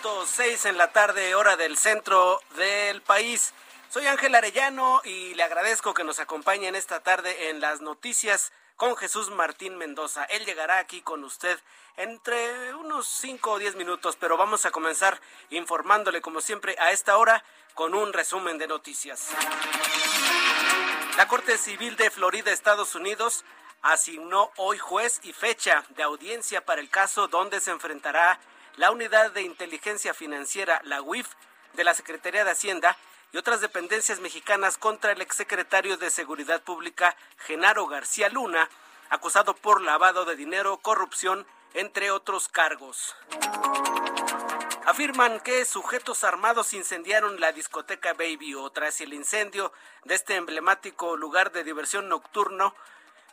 Punto, 6 en la tarde, hora del centro del país. Soy Ángel Arellano y le agradezco que nos acompañe en esta tarde en las noticias con Jesús Martín Mendoza. Él llegará aquí con usted entre unos 5 o 10 minutos, pero vamos a comenzar informándole como siempre a esta hora con un resumen de noticias. La Corte Civil de Florida, Estados Unidos, asignó hoy juez y fecha de audiencia para el caso donde se enfrentará la Unidad de Inteligencia Financiera, la UIF, de la Secretaría de Hacienda y otras dependencias mexicanas contra el exsecretario de Seguridad Pública, Genaro García Luna, acusado por lavado de dinero, corrupción, entre otros cargos. Afirman que sujetos armados incendiaron la discoteca Baby O tras el incendio de este emblemático lugar de diversión nocturno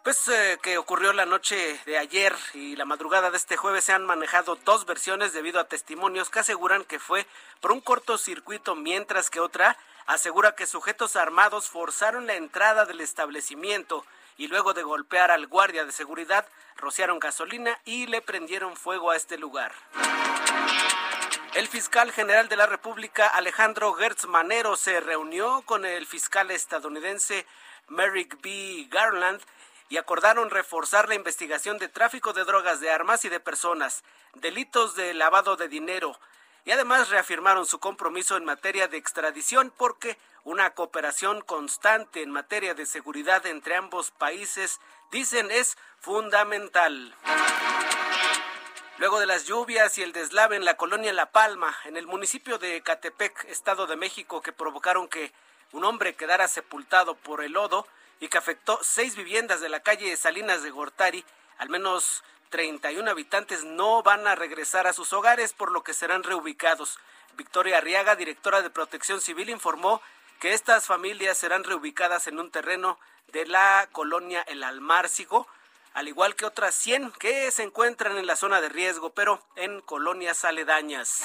pues eh, que ocurrió la noche de ayer y la madrugada de este jueves se han manejado dos versiones debido a testimonios que aseguran que fue por un cortocircuito, mientras que otra asegura que sujetos armados forzaron la entrada del establecimiento y luego de golpear al guardia de seguridad rociaron gasolina y le prendieron fuego a este lugar. El fiscal general de la República, Alejandro Gertz Manero, se reunió con el fiscal estadounidense Merrick B. Garland y acordaron reforzar la investigación de tráfico de drogas, de armas y de personas, delitos de lavado de dinero, y además reafirmaron su compromiso en materia de extradición porque una cooperación constante en materia de seguridad entre ambos países, dicen, es fundamental. Luego de las lluvias y el deslave en la colonia La Palma, en el municipio de Catepec, Estado de México, que provocaron que un hombre quedara sepultado por el lodo y que afectó seis viviendas de la calle Salinas de Gortari, al menos 31 habitantes no van a regresar a sus hogares, por lo que serán reubicados. Victoria Arriaga, directora de Protección Civil, informó que estas familias serán reubicadas en un terreno de la colonia El Almárcigo, al igual que otras 100 que se encuentran en la zona de riesgo, pero en colonias aledañas.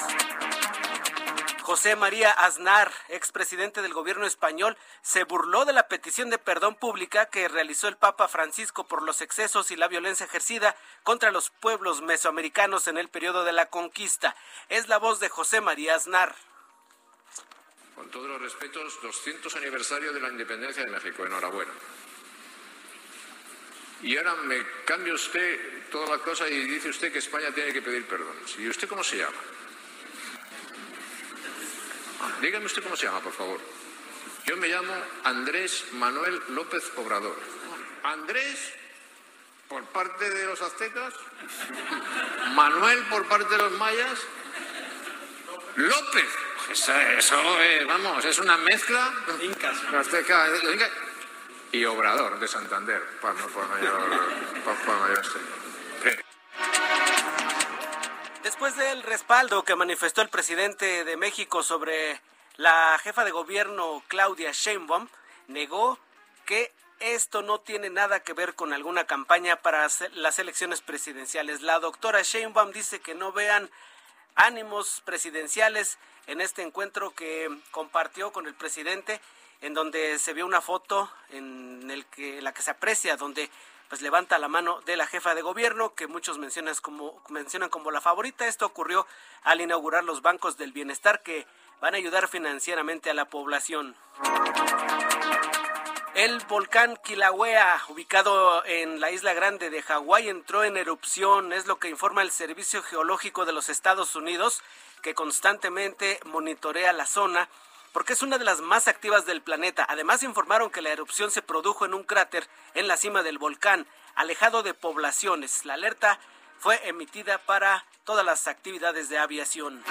José María Aznar, expresidente del gobierno español, se burló de la petición de perdón pública que realizó el Papa Francisco por los excesos y la violencia ejercida contra los pueblos mesoamericanos en el periodo de la conquista. Es la voz de José María Aznar. Con todos los respetos, 200 aniversario de la independencia de México. Enhorabuena. Y ahora me cambia usted toda la cosa y dice usted que España tiene que pedir perdón. ¿Y usted cómo se llama? Dígame usted cómo se llama, por favor. Yo me llamo Andrés Manuel López Obrador. Andrés por parte de los aztecas, Manuel por parte de los mayas, López. Eso, eso es, vamos, es una mezcla. Incas. Azteca, Inca, y Obrador de Santander, para, para mayor, para, para mayor Después del respaldo que manifestó el presidente de México sobre la jefa de gobierno Claudia Sheinbaum, negó que esto no tiene nada que ver con alguna campaña para las elecciones presidenciales. La doctora Sheinbaum dice que no vean ánimos presidenciales en este encuentro que compartió con el presidente, en donde se vio una foto en el que la que se aprecia, donde pues levanta la mano de la jefa de gobierno, que muchos mencionan como, mencionan como la favorita. Esto ocurrió al inaugurar los bancos del bienestar que van a ayudar financieramente a la población. El volcán Kilauea, ubicado en la isla grande de Hawái, entró en erupción, es lo que informa el Servicio Geológico de los Estados Unidos, que constantemente monitorea la zona porque es una de las más activas del planeta. Además informaron que la erupción se produjo en un cráter en la cima del volcán, alejado de poblaciones. La alerta fue emitida para todas las actividades de aviación.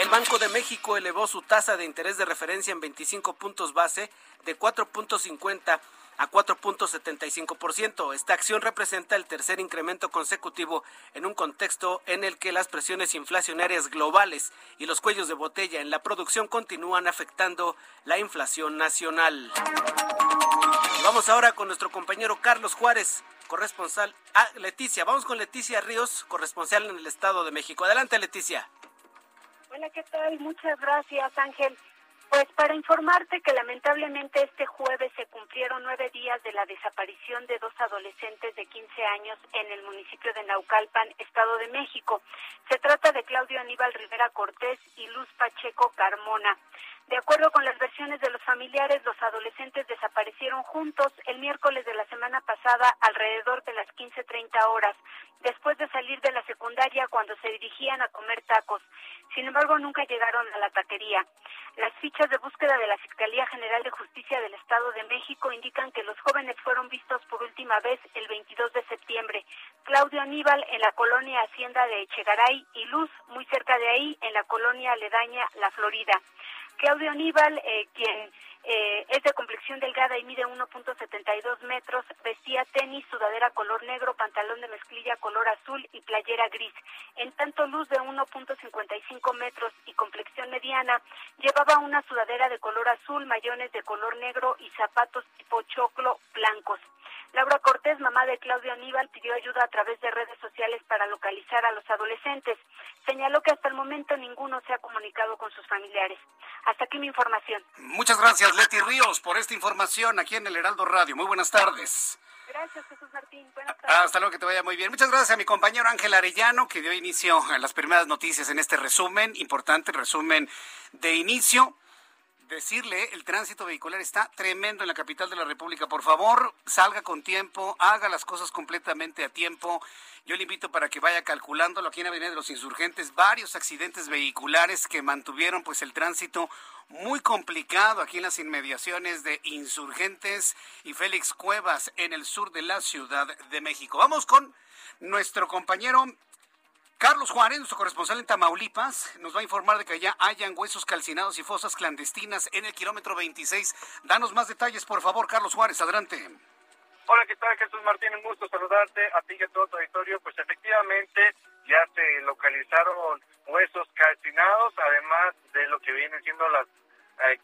El Banco de México elevó su tasa de interés de referencia en 25 puntos base de 4.50 a 4.75%. Esta acción representa el tercer incremento consecutivo en un contexto en el que las presiones inflacionarias globales y los cuellos de botella en la producción continúan afectando la inflación nacional. vamos ahora con nuestro compañero Carlos Juárez, corresponsal. Ah, Leticia, vamos con Leticia Ríos, corresponsal en el Estado de México. Adelante, Leticia. Hola, ¿qué tal? Muchas gracias, Ángel. Pues para informarte que lamentablemente este jueves se cumplieron nueve días de la desaparición de dos adolescentes de 15 años en el municipio de Naucalpan, Estado de México. Se trata de Claudio Aníbal Rivera Cortés y Luz Pacheco Carmona. De acuerdo con las versiones de los familiares, los adolescentes desaparecieron juntos el miércoles de la semana pasada alrededor de las 15.30 horas, después de salir de la secundaria cuando se dirigían a comer tacos. Sin embargo, nunca llegaron a la taquería. Las fichas de búsqueda de la Fiscalía General de Justicia del Estado de México indican que los jóvenes fueron vistos por última vez el 22 de septiembre. Claudio Aníbal en la colonia Hacienda de Echegaray y Luz, muy cerca de ahí, en la colonia aledaña La Florida. Claudio Aníbal, eh, quien eh, es de complexión delgada y mide 1.72 metros, vestía tenis, sudadera color negro, pantalón de mezclilla color azul y playera gris. En tanto, Luz de 1.55 metros y complexión mediana, llevaba una sudadera de color azul, mayones de color negro y zapatos tipo choclo blancos. Laura Cortés, mamá de Claudio Aníbal, pidió ayuda a través de redes sociales para localizar a los adolescentes. Señaló que hasta el momento ninguno se ha comunicado con sus familiares. Hasta aquí mi información. Muchas gracias, Leti Ríos, por esta información aquí en el Heraldo Radio. Muy buenas tardes. Gracias, Jesús Martín. Buenas tardes. Hasta luego, que te vaya muy bien. Muchas gracias a mi compañero Ángel Arellano, que dio inicio a las primeras noticias en este resumen, importante resumen de inicio decirle, el tránsito vehicular está tremendo en la capital de la República. Por favor, salga con tiempo, haga las cosas completamente a tiempo. Yo le invito para que vaya calculándolo aquí en Avenida de los Insurgentes, varios accidentes vehiculares que mantuvieron pues el tránsito muy complicado aquí en las inmediaciones de Insurgentes y Félix Cuevas en el sur de la Ciudad de México. Vamos con nuestro compañero Carlos Juárez, nuestro corresponsal en Tamaulipas, nos va a informar de que allá hayan huesos calcinados y fosas clandestinas en el kilómetro 26. Danos más detalles, por favor, Carlos Juárez, adelante. Hola, ¿qué tal, Jesús Martín? Un gusto saludarte a ti y a todo tu auditorio. Pues efectivamente ya se localizaron huesos calcinados, además de lo que vienen siendo las eh,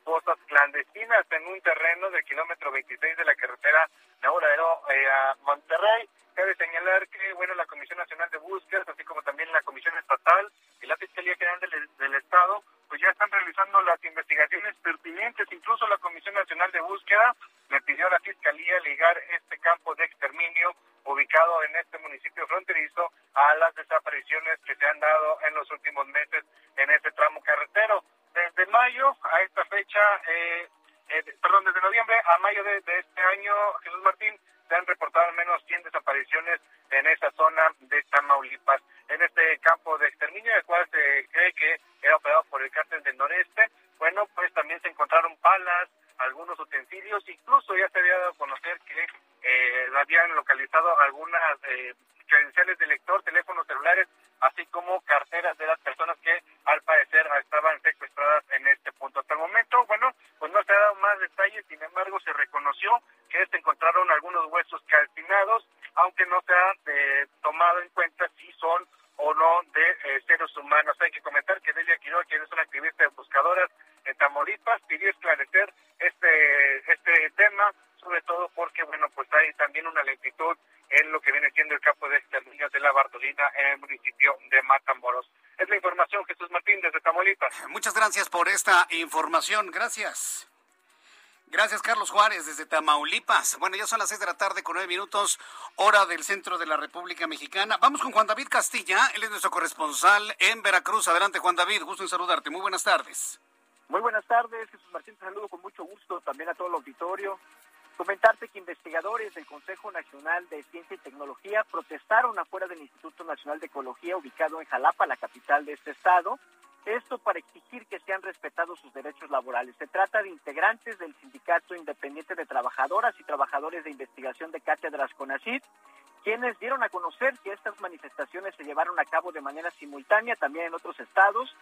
clandestinas en un terreno del kilómetro 26 de la carretera Nauradero eh, a Monterrey. Cabe señalar que, bueno, la Comisión Nacional de Búsquedas, así como también la Comisión Estatal y la Fiscalía General del, Estado, pues ya están realizando las investigaciones pertinentes. Incluso la Comisión Nacional de Búsqueda le pidió a la Fiscalía ligar este campo de exterminio ubicado en este municipio fronterizo a las desapariciones que se han dado en los últimos meses en este tramo carretero. Desde mayo a esta fecha, eh, eh, perdón, desde noviembre a mayo de, de este año, Jesús Martín, se han reportado al menos 100 desapariciones en esa zona de Tamaulipas. En este campo de exterminio, el cual se cree que era operado por el cártel del noreste, bueno, pues también se encontraron palas, algunos utensilios, incluso ya se había dado a conocer que eh, habían localizado algunas eh, credenciales de lector, teléfonos celulares, así como carteras de las personas que al parecer estaban secuestradas en este punto. Hasta el momento, bueno, pues no se ha dado más detalles, sin embargo se reconoció que se encontraron algunos huesos calcinados, aunque no se ha eh, tomado en cuenta si son o no de eh, seres humanos. Hay que comentar que Delia Quiroga, quien es una activista de buscadoras en Tamaulipas, pidió esclarecer este, este tema, sobre todo porque, bueno, pues hay también una lentitud en lo que viene siendo el campo de exterminio de la Bartolina en el municipio de Matamoros. Es la Martín desde Tamaulipas. Muchas gracias por esta información. Gracias. Gracias, Carlos Juárez, desde Tamaulipas. Bueno, ya son las seis de la tarde con nueve minutos, hora del centro de la República Mexicana. Vamos con Juan David Castilla, él es nuestro corresponsal en Veracruz. Adelante, Juan David, gusto en saludarte. Muy buenas tardes. Muy buenas tardes, Jesús Martín, te saludo con mucho gusto también a todo el auditorio. Comentarte que investigadores del Consejo Nacional de Ciencia y Tecnología protestaron afuera del Instituto Nacional de Ecología ubicado en Jalapa, la capital de este estado, esto para exigir que sean respetados sus derechos laborales. Se trata de integrantes del Sindicato Independiente de Trabajadoras y Trabajadores de Investigación de Cátedras CONACYT, quienes dieron a conocer que estas manifestaciones se llevaron a cabo de manera simultánea también en otros estados,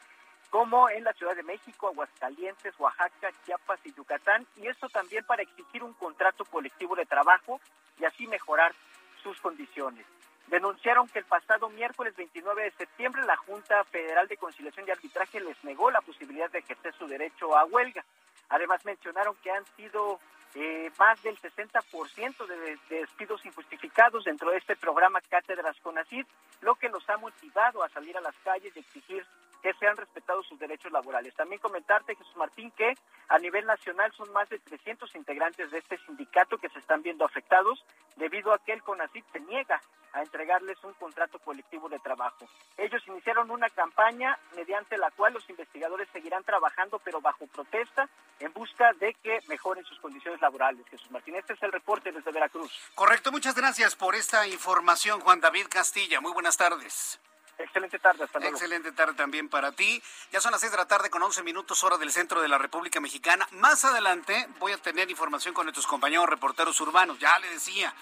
como en la Ciudad de México, Aguascalientes, Oaxaca, Chiapas y Yucatán, y esto también para exigir un contrato colectivo de trabajo y así mejorar sus condiciones denunciaron que el pasado miércoles 29 de septiembre la Junta Federal de Conciliación y Arbitraje les negó la posibilidad de ejercer su derecho a huelga. Además mencionaron que han sido eh, más del 60% de, de, despidos injustificados dentro de este programa Cátedras CONACID, lo que los ha motivado a salir a las calles y exigir que sean respetados sus derechos laborales. También comentarte, Jesús Martín, que a nivel nacional son más de 300 integrantes de este sindicato que se están viendo afectados debido a que el CONACID se niega a entregarles un contrato colectivo de trabajo. Ellos iniciaron una campaña mediante la cual los investigadores seguirán trabajando, pero bajo protesta, en busca de que mejoren sus condiciones laborales. Jesús Martín, este es el reporte desde Veracruz. Correcto, muchas gracias por esta información, Juan David Castilla. Muy buenas tardes. Excelente tarde, hasta luego. Excelente tarde también para ti. Ya son las 6 de la tarde con 11 minutos hora del centro de la República Mexicana. Más adelante voy a tener información con nuestros compañeros reporteros urbanos. Ya le decía,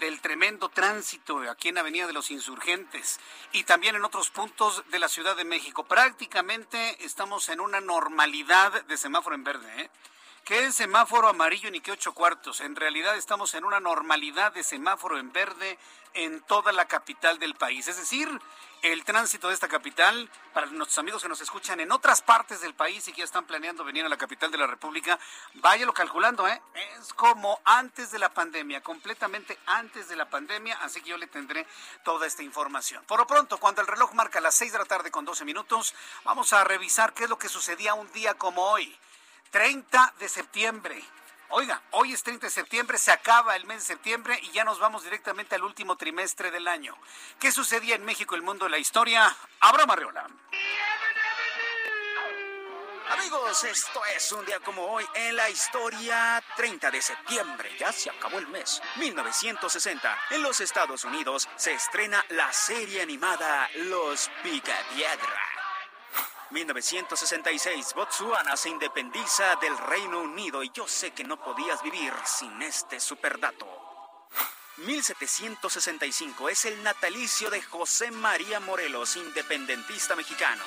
del tremendo tránsito aquí en Avenida de los Insurgentes y también en otros puntos de la Ciudad de México. Prácticamente estamos en una normalidad de semáforo en verde. ¿eh? ¿Qué es semáforo amarillo ni qué ocho cuartos? En realidad estamos en una normalidad de semáforo en verde en toda la capital del país. Es decir, el tránsito de esta capital, para nuestros amigos que nos escuchan en otras partes del país y que ya están planeando venir a la capital de la República, váyalo calculando, ¿eh? Es como antes de la pandemia, completamente antes de la pandemia, así que yo le tendré toda esta información. Por lo pronto, cuando el reloj marca las 6 de la tarde con 12 minutos, vamos a revisar qué es lo que sucedía un día como hoy. 30 de septiembre. Oiga, hoy es 30 de septiembre, se acaba el mes de septiembre y ya nos vamos directamente al último trimestre del año. ¿Qué sucedía en México, el mundo la historia? Abraham Arreola. Amigos, esto es un día como hoy en la historia 30 de septiembre. Ya se acabó el mes. 1960. En los Estados Unidos se estrena la serie animada Los Picapiedra. 1966, Botsuana se independiza del Reino Unido y yo sé que no podías vivir sin este superdato. 1765 es el natalicio de José María Morelos, independentista mexicano.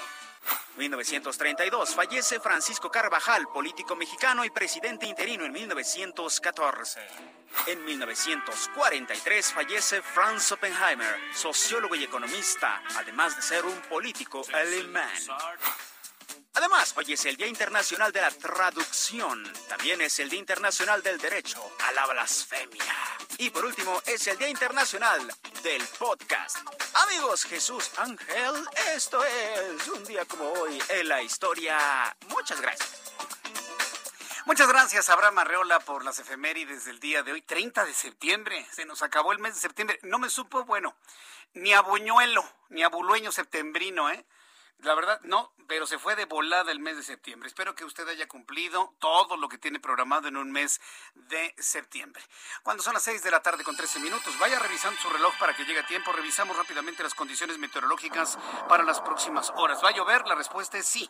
1932 fallece Francisco Carvajal, político mexicano y presidente interino en 1914. En 1943 fallece Franz Oppenheimer, sociólogo y economista, además de ser un político alemán. Además, hoy es el Día Internacional de la Traducción. También es el Día Internacional del Derecho a la Blasfemia. Y por último, es el Día Internacional del Podcast. Amigos, Jesús Ángel, esto es un día como hoy en la historia. Muchas gracias. Muchas gracias, Abraham Arreola, por las efemérides del día de hoy, 30 de septiembre. Se nos acabó el mes de septiembre. No me supo, bueno, ni a Buñuelo, ni a Bulueño septembrino, ¿eh? La verdad, no, pero se fue de volada el mes de septiembre. Espero que usted haya cumplido todo lo que tiene programado en un mes de septiembre. Cuando son las 6 de la tarde con 13 minutos, vaya revisando su reloj para que llegue a tiempo. Revisamos rápidamente las condiciones meteorológicas para las próximas horas. ¿Va a llover? La respuesta es sí.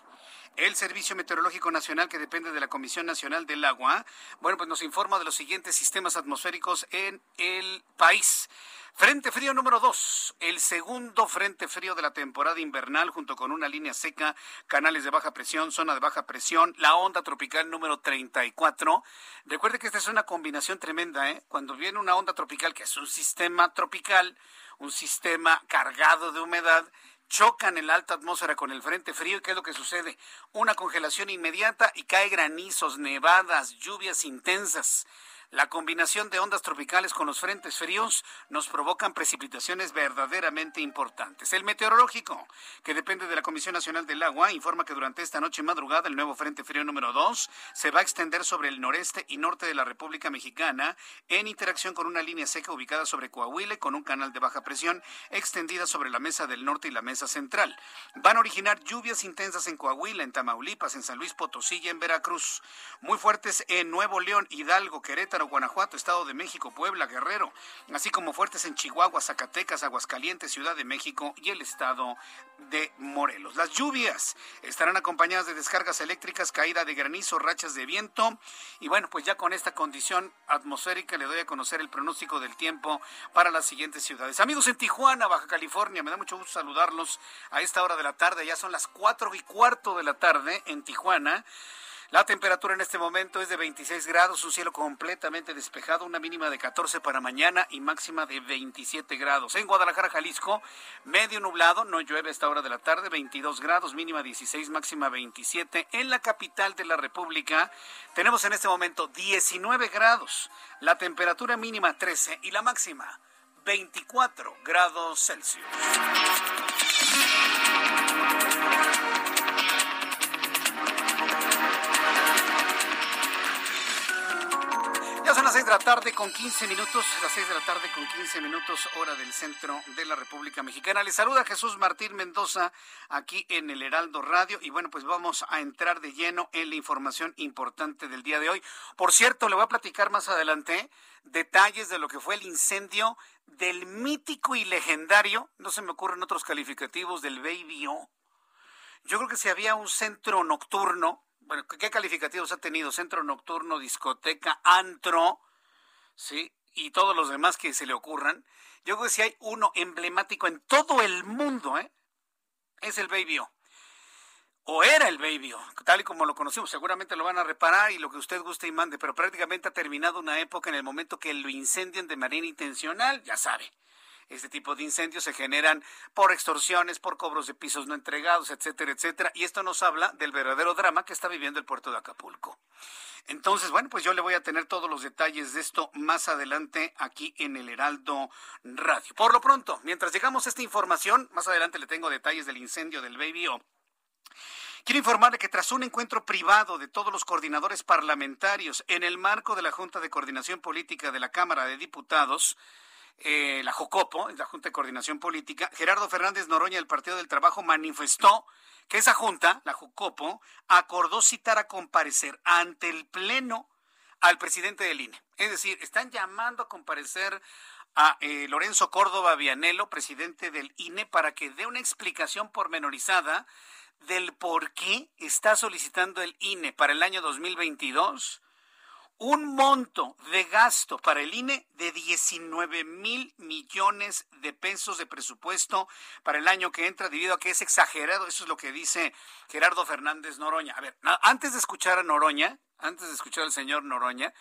El Servicio Meteorológico Nacional, que depende de la Comisión Nacional del Agua, bueno, pues nos informa de los siguientes sistemas atmosféricos en el país. Frente frío número 2, el segundo frente frío de la temporada invernal junto con una línea seca, canales de baja presión, zona de baja presión, la onda tropical número 34. Recuerde que esta es una combinación tremenda, ¿eh? Cuando viene una onda tropical, que es un sistema tropical, un sistema cargado de humedad, chocan en la alta atmósfera con el frente frío y ¿qué es lo que sucede? Una congelación inmediata y cae granizos, nevadas, lluvias intensas. La combinación de ondas tropicales con los frentes fríos nos provocan precipitaciones verdaderamente importantes. El meteorológico, que depende de la Comisión Nacional del Agua, informa que durante esta noche y madrugada el nuevo frente frío número 2 se va a extender sobre el noreste y norte de la República Mexicana en interacción con una línea seca ubicada sobre Coahuila con un canal de baja presión extendida sobre la mesa del norte y la mesa central. Van a originar lluvias intensas en Coahuila, en Tamaulipas, en San Luis Potosí y en Veracruz. Muy fuertes en Nuevo León, Hidalgo, Querétaro, Guanajuato, Estado de México, Puebla, Guerrero, así como fuertes en Chihuahua, Zacatecas, Aguascalientes, Ciudad de México y el Estado de Morelos. Las lluvias estarán acompañadas de descargas eléctricas, caída de granizo, rachas de viento y bueno, pues ya con esta condición atmosférica le doy a conocer el pronóstico del tiempo para las siguientes ciudades. Amigos en Tijuana, Baja California, me da mucho gusto saludarlos a esta hora de la tarde, ya son las cuatro y cuarto de la tarde en Tijuana. La temperatura en este momento es de 26 grados, un cielo completamente despejado, una mínima de 14 para mañana y máxima de 27 grados. En Guadalajara, Jalisco, medio nublado, no llueve a esta hora de la tarde, 22 grados, mínima 16, máxima 27. En la capital de la República tenemos en este momento 19 grados, la temperatura mínima 13 y la máxima 24 grados Celsius. Son las seis de la tarde con 15 minutos, las seis de la tarde con 15 minutos, hora del centro de la República Mexicana. Les saluda Jesús Martín Mendoza aquí en el Heraldo Radio y bueno, pues vamos a entrar de lleno en la información importante del día de hoy. Por cierto, le voy a platicar más adelante detalles de lo que fue el incendio del mítico y legendario, no se me ocurren otros calificativos, del Baby O. Yo creo que si había un centro nocturno bueno, ¿qué calificativos ha tenido? Centro nocturno, discoteca, antro, ¿sí? Y todos los demás que se le ocurran. Yo creo que si hay uno emblemático en todo el mundo, ¿eh? Es el Baby O. Era el Baby tal y como lo conocimos. Seguramente lo van a reparar y lo que usted guste y mande, pero prácticamente ha terminado una época en el momento que lo incendian de manera intencional, ya sabe este tipo de incendios se generan por extorsiones, por cobros de pisos no entregados, etcétera, etcétera. Y esto nos habla del verdadero drama que está viviendo el puerto de Acapulco. Entonces, bueno, pues yo le voy a tener todos los detalles de esto más adelante aquí en el Heraldo Radio. Por lo pronto, mientras llegamos a esta información, más adelante le tengo detalles del incendio del Baby O. Quiero informarle que tras un encuentro privado de todos los coordinadores parlamentarios en el marco de la Junta de Coordinación Política de la Cámara de Diputados, eh, la JOCOPO, la Junta de Coordinación Política, Gerardo Fernández Noroña del Partido del Trabajo manifestó que esa junta, la JOCOPO, acordó citar a comparecer ante el Pleno al presidente del INE. Es decir, están llamando a comparecer a eh, Lorenzo Córdoba Vianelo, presidente del INE, para que dé una explicación pormenorizada del por qué está solicitando el INE para el año 2022 un monto de gasto para el INE de 19 mil millones de pesos de presupuesto para el año que entra, debido a que es exagerado. Eso es lo que dice Gerardo Fernández Noroña. A ver, antes de escuchar a Noroña, antes de escuchar al señor Noroña,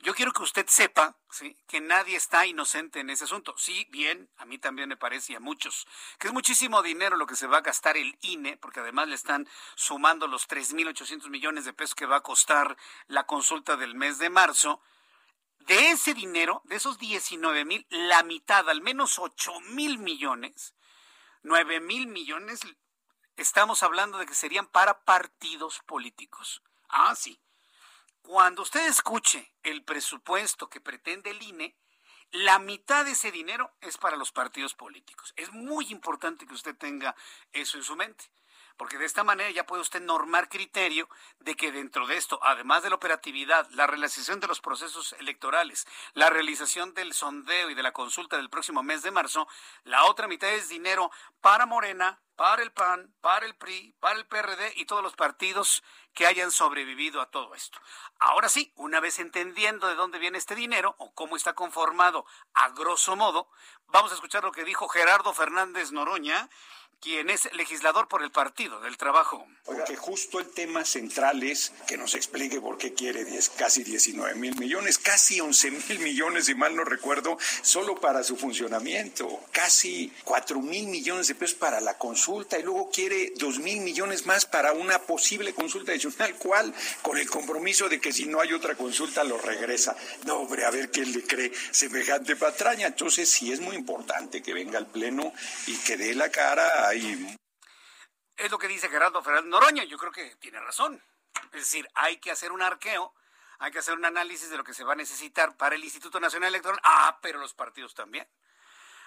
yo quiero que usted sepa ¿sí? que nadie está inocente en ese asunto. Sí, bien, a mí también me parece y a muchos que es muchísimo dinero lo que se va a gastar el INE, porque además le están sumando los 3.800 millones de pesos que va a costar la consulta del mes de marzo. De ese dinero, de esos 19 mil, la mitad, al menos 8 mil millones, 9 mil millones, estamos hablando de que serían para partidos políticos. Ah, sí. Cuando usted escuche el presupuesto que pretende el INE, la mitad de ese dinero es para los partidos políticos. Es muy importante que usted tenga eso en su mente, porque de esta manera ya puede usted normar criterio de que dentro de esto, además de la operatividad, la realización de los procesos electorales, la realización del sondeo y de la consulta del próximo mes de marzo, la otra mitad es dinero para Morena, para el PAN, para el PRI, para el PRD y todos los partidos que hayan sobrevivido a todo esto. Ahora sí, una vez entendiendo de dónde viene este dinero o cómo está conformado a grosso modo, vamos a escuchar lo que dijo Gerardo Fernández Noroña, quien es legislador por el Partido del Trabajo. Porque justo el tema central es que nos explique por qué quiere casi 19 mil millones, casi 11 mil millones, si mal no recuerdo, solo para su funcionamiento, casi 4 mil millones de pesos para la construcción consulta y luego quiere dos mil millones más para una posible consulta adicional. ¿Cuál? Con el compromiso de que si no hay otra consulta lo regresa. No, hombre, a ver quién le cree semejante patraña. Entonces sí es muy importante que venga al Pleno y que dé la cara ahí. Es lo que dice Gerardo Fernández Noroña. Yo creo que tiene razón. Es decir, hay que hacer un arqueo hay que hacer un análisis de lo que se va a necesitar para el Instituto Nacional Electoral. Ah, pero los partidos también.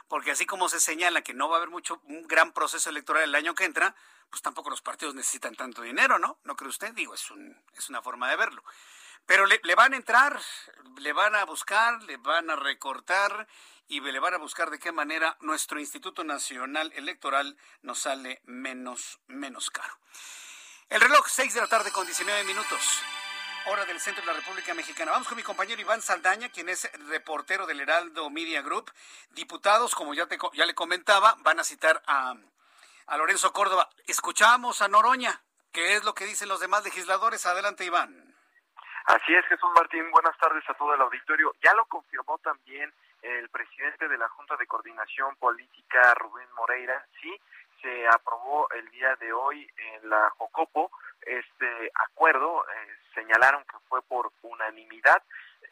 Porque así como se señala que no va a haber mucho, un gran proceso electoral el año que entra, pues tampoco los partidos necesitan tanto dinero, ¿no? ¿No cree usted? Digo, es, un, es una forma de verlo. Pero le, van a entrar, le van a buscar, le van a recortar y le van a buscar de qué manera nuestro Instituto Nacional Electoral nos sale menos, menos caro. El reloj, 6 de la tarde con 19 minutos hora del centro de la República Mexicana. Vamos con mi compañero Iván Saldaña, quien es reportero del Heraldo Media Group. Diputados, como ya, te, ya le comentaba, van a citar a, a Lorenzo Córdoba. Escuchamos a Noroña. ¿Qué es lo que dicen los demás legisladores? Adelante, Iván. Así es, Jesús Martín. Buenas tardes a todo el auditorio. Ya lo confirmó también el presidente de la Junta de Coordinación Política, Rubén Moreira. Sí, se aprobó el día de hoy en la Jocopo este acuerdo, eh, señalaron que fue por unanimidad,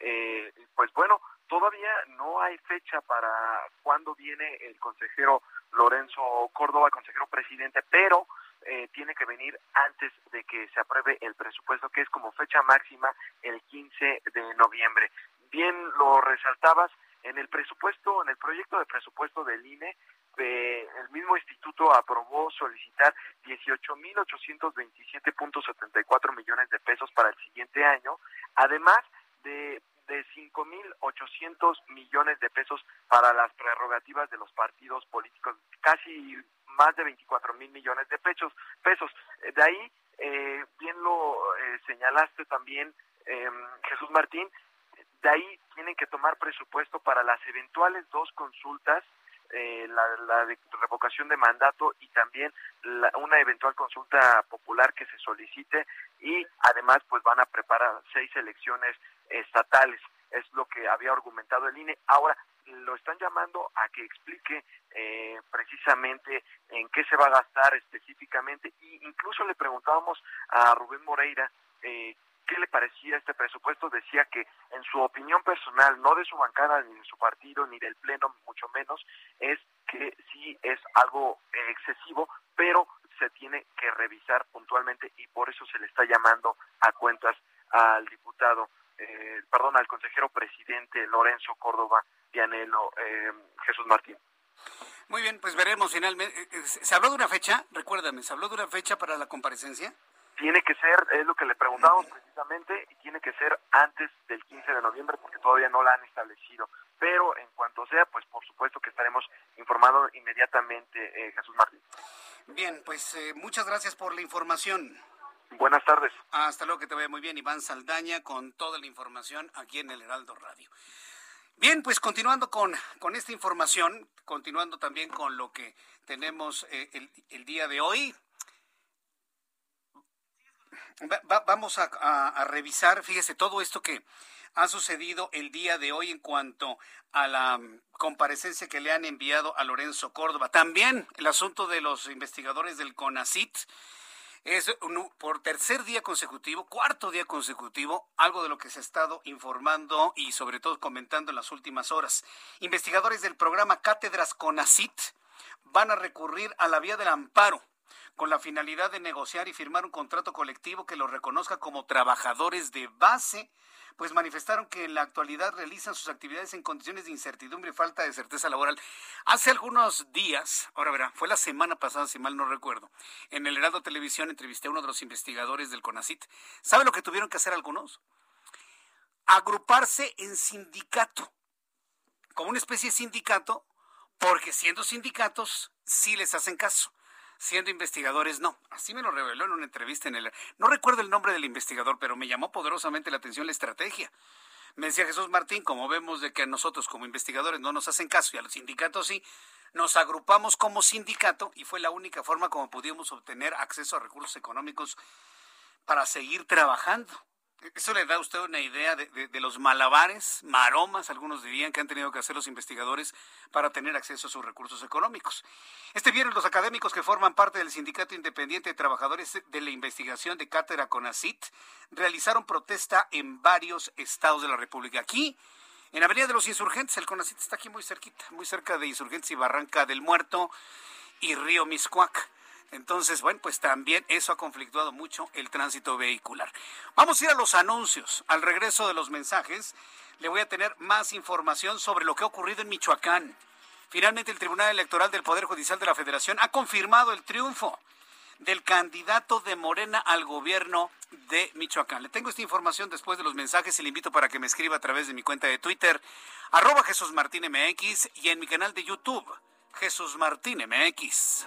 eh, pues bueno, todavía no hay fecha para cuándo viene el consejero Lorenzo Córdoba, consejero presidente, pero eh, tiene que venir antes de que se apruebe el presupuesto, que es como fecha máxima el 15 de noviembre. Bien lo resaltabas, en el presupuesto, en el proyecto de presupuesto del INE, eh, el mismo instituto aprobó solicitar 18.827.74 millones de pesos para el siguiente año, además de de 5.800 millones de pesos para las prerrogativas de los partidos políticos, casi más de 24 mil millones de pesos. pesos. De ahí, eh, bien lo eh, señalaste también, eh, Jesús Martín, de ahí tienen que tomar presupuesto para las eventuales dos consultas eh, la, revocación de mandato y también una eventual consulta popular que se solicite y además pues van a preparar seis elecciones estatales. Es lo que había argumentado el INE. Ahora lo están llamando a que explique eh, precisamente en qué se va a gastar específicamente. E incluso le preguntábamos a Rubén Moreira eh, qué le parecía este presupuesto, decía que en su opinión personal, no de su bancada, ni de su partido, ni del Pleno, mucho menos, es que sí es algo eh, excesivo, pero se tiene que revisar puntualmente y por eso se le está llamando a cuentas al diputado, eh, perdón, al consejero presidente Lorenzo Córdoba Dianelo eh, Jesús Martín. Muy bien, pues veremos finalmente. Eh, ¿Se habló de una fecha? Recuérdame, ¿se habló de una fecha para la comparecencia? Tiene que ser, es lo que le preguntamos precisamente, y tiene que ser antes del 15 de noviembre porque todavía no la han establecido. Pero en cuanto sea, pues por supuesto que estaremos informando inmediatamente, eh, Jesús Martín. Bien, pues eh, muchas gracias por la información. Buenas tardes. Hasta luego, que te vaya muy bien, Iván Saldaña, con toda la información aquí en el Heraldo Radio. Bien, pues continuando con, con esta información, continuando también con lo que tenemos eh, el, el día de hoy, vamos a, revisar, fíjese, todo esto que ha sucedido el día de hoy en cuanto a la comparecencia que le han enviado a Lorenzo Córdoba. También el asunto de los investigadores del CONACIT. Es por tercer día consecutivo, cuarto día consecutivo, algo de lo que se ha estado informando y sobre todo comentando en las últimas horas. Investigadores del programa Cátedras CONACIT van a recurrir a la vía del amparo con la finalidad de negociar y firmar un contrato colectivo que los reconozca como trabajadores de base, pues manifestaron que en la actualidad realizan sus actividades en condiciones de incertidumbre y falta de certeza laboral. Hace algunos días, ahora verá, fue la semana pasada, si mal no recuerdo, en el Heraldo Televisión entrevisté a uno de los investigadores del CONACIT. ¿Sabe lo que tuvieron que hacer algunos? Agruparse en sindicato, como una especie de sindicato, porque siendo sindicatos sí les hacen caso siendo investigadores no. Así me lo reveló en una entrevista en el... No recuerdo el nombre del investigador, pero me llamó poderosamente la atención la estrategia. Me decía Jesús Martín, como vemos de que a nosotros como investigadores no nos hacen caso y a los sindicatos sí, nos agrupamos como sindicato y fue la única forma como pudimos obtener acceso a recursos económicos para seguir trabajando. Es Eso le da a usted una idea de, de, los malabares, maromas, algunos dirían, que han tenido que hacer los investigadores para tener acceso a sus recursos económicos. Este viernes los académicos que forman parte del Sindicato Independiente de Trabajadores de la Investigación de Cátedra CONACIT realizaron protesta en varios estados de la República. Aquí, en Avenida de los Insurgentes, el CONACIT está aquí muy cerquita, muy cerca de Insurgentes y Barranca del Muerto y Río Miscuac. Entonces, bueno, pues también eso ha conflictuado mucho el tránsito vehicular. Vamos a ir a los anuncios. Al regreso de los mensajes, le voy a tener más información sobre lo que ha ocurrido en Michoacán. Finalmente, el Tribunal Electoral del Poder Judicial de la Federación ha confirmado el triunfo del candidato de Morena al gobierno de Michoacán. Le tengo esta información después de los mensajes y le invito para que me escriba a través de mi cuenta de Twitter, arroba Jesús Martín MX y en mi canal de YouTube, Jesús Martín MX.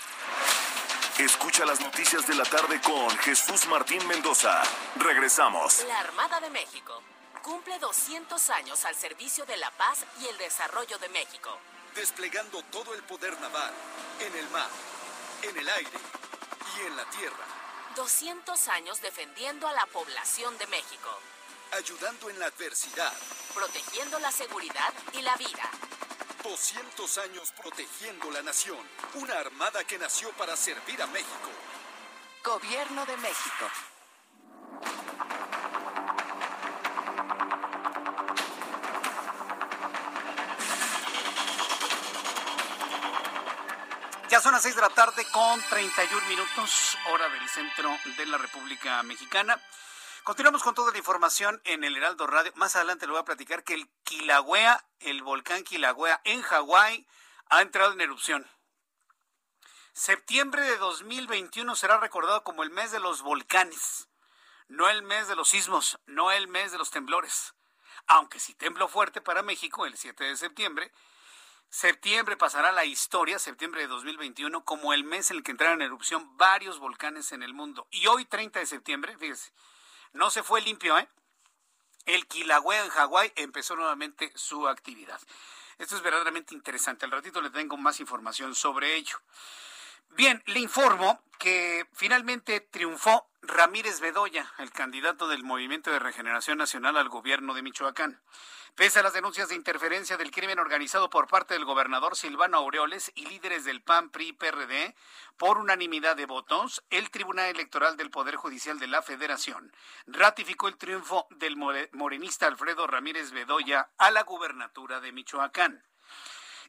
Escucha las noticias de la tarde con Jesús Martín Mendoza. Regresamos. La Armada de México cumple 200 años al servicio de la paz y el desarrollo de México. Desplegando todo el poder naval, en el mar, en el aire y en la tierra. 200 años defendiendo a la población de México. Ayudando en la adversidad. Protegiendo la seguridad y la vida. 200 años protegiendo la nación. Una armada que nació para servir a México. Gobierno de México. Ya son las 6 de la tarde con 31 minutos, hora del centro de la República Mexicana. Continuamos con toda la información en el Heraldo Radio. Más adelante le voy a platicar que el Kilauea, el volcán Kilauea en Hawái, ha entrado en erupción. Septiembre de 2021 será recordado como el mes de los volcanes, no el mes de los sismos, no el mes de los temblores. Aunque si tembló fuerte para México el 7 de septiembre, Septiembre pasará la historia, septiembre de 2021, como el mes en el que entraron en erupción varios volcanes en el mundo. Y hoy, 30 de septiembre, fíjese, no se fue limpio, ¿eh? El Kilauea en Hawái empezó nuevamente su actividad. Esto es verdaderamente interesante. Al ratito le tengo más información sobre ello. Bien, le informo que finalmente triunfó Ramírez Bedoya, el candidato del Movimiento de Regeneración Nacional al gobierno de Michoacán. Pese a las denuncias de interferencia del crimen organizado por parte del gobernador Silvano Aureoles y líderes del PAN, PRI y PRD, por unanimidad de votos, el Tribunal Electoral del Poder Judicial de la Federación ratificó el triunfo del morenista Alfredo Ramírez Bedoya a la gubernatura de Michoacán.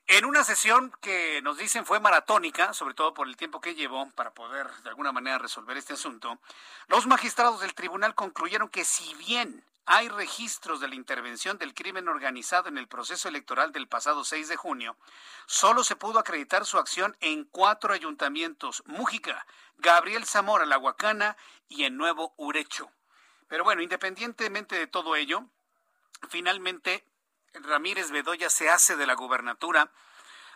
En una sesión que nos dicen fue maratónica, sobre todo por el tiempo que llevó para poder de alguna manera resolver este asunto, los magistrados del tribunal concluyeron que si bien hay registros de la intervención del crimen organizado en el proceso electoral del pasado 6 de junio, solo se pudo acreditar su acción en cuatro ayuntamientos, Mújica, Gabriel Zamora, La Huacana y en Nuevo Urecho. Pero bueno, independientemente de todo ello, finalmente Ramírez Bedoya se hace de la gubernatura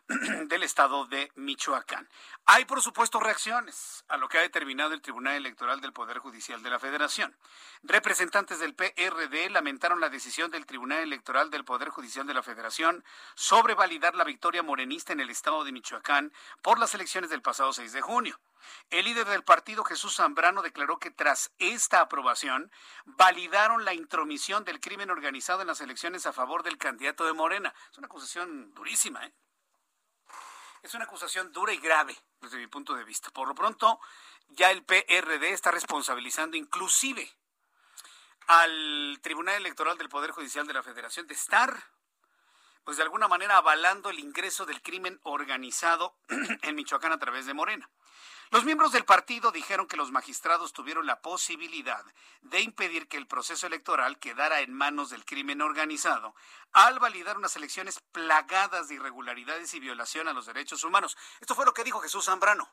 del estado de Michoacán. Hay, por supuesto, reacciones a lo que ha determinado el Tribunal Electoral del Poder Judicial de la Federación. Representantes del PRD lamentaron la decisión del Tribunal Electoral del Poder Judicial de la Federación sobre validar la victoria morenista en el estado de Michoacán por las elecciones del pasado 6 de junio. El líder del partido, Jesús Zambrano, declaró que tras esta aprobación validaron la intromisión del crimen organizado en las elecciones a favor del candidato de Morena. Es una acusación durísima, ¿eh? Es una acusación dura y grave desde mi punto de vista. Por lo pronto, ya el PRD está responsabilizando inclusive al Tribunal Electoral del Poder Judicial de la Federación de estar, pues de alguna manera avalando el ingreso del crimen organizado en Michoacán a través de Morena. Los miembros del partido dijeron que los magistrados tuvieron la posibilidad de impedir que el proceso electoral quedara en manos del crimen organizado al validar unas elecciones plagadas de irregularidades y violación a los derechos humanos. Esto fue lo que dijo Jesús Zambrano.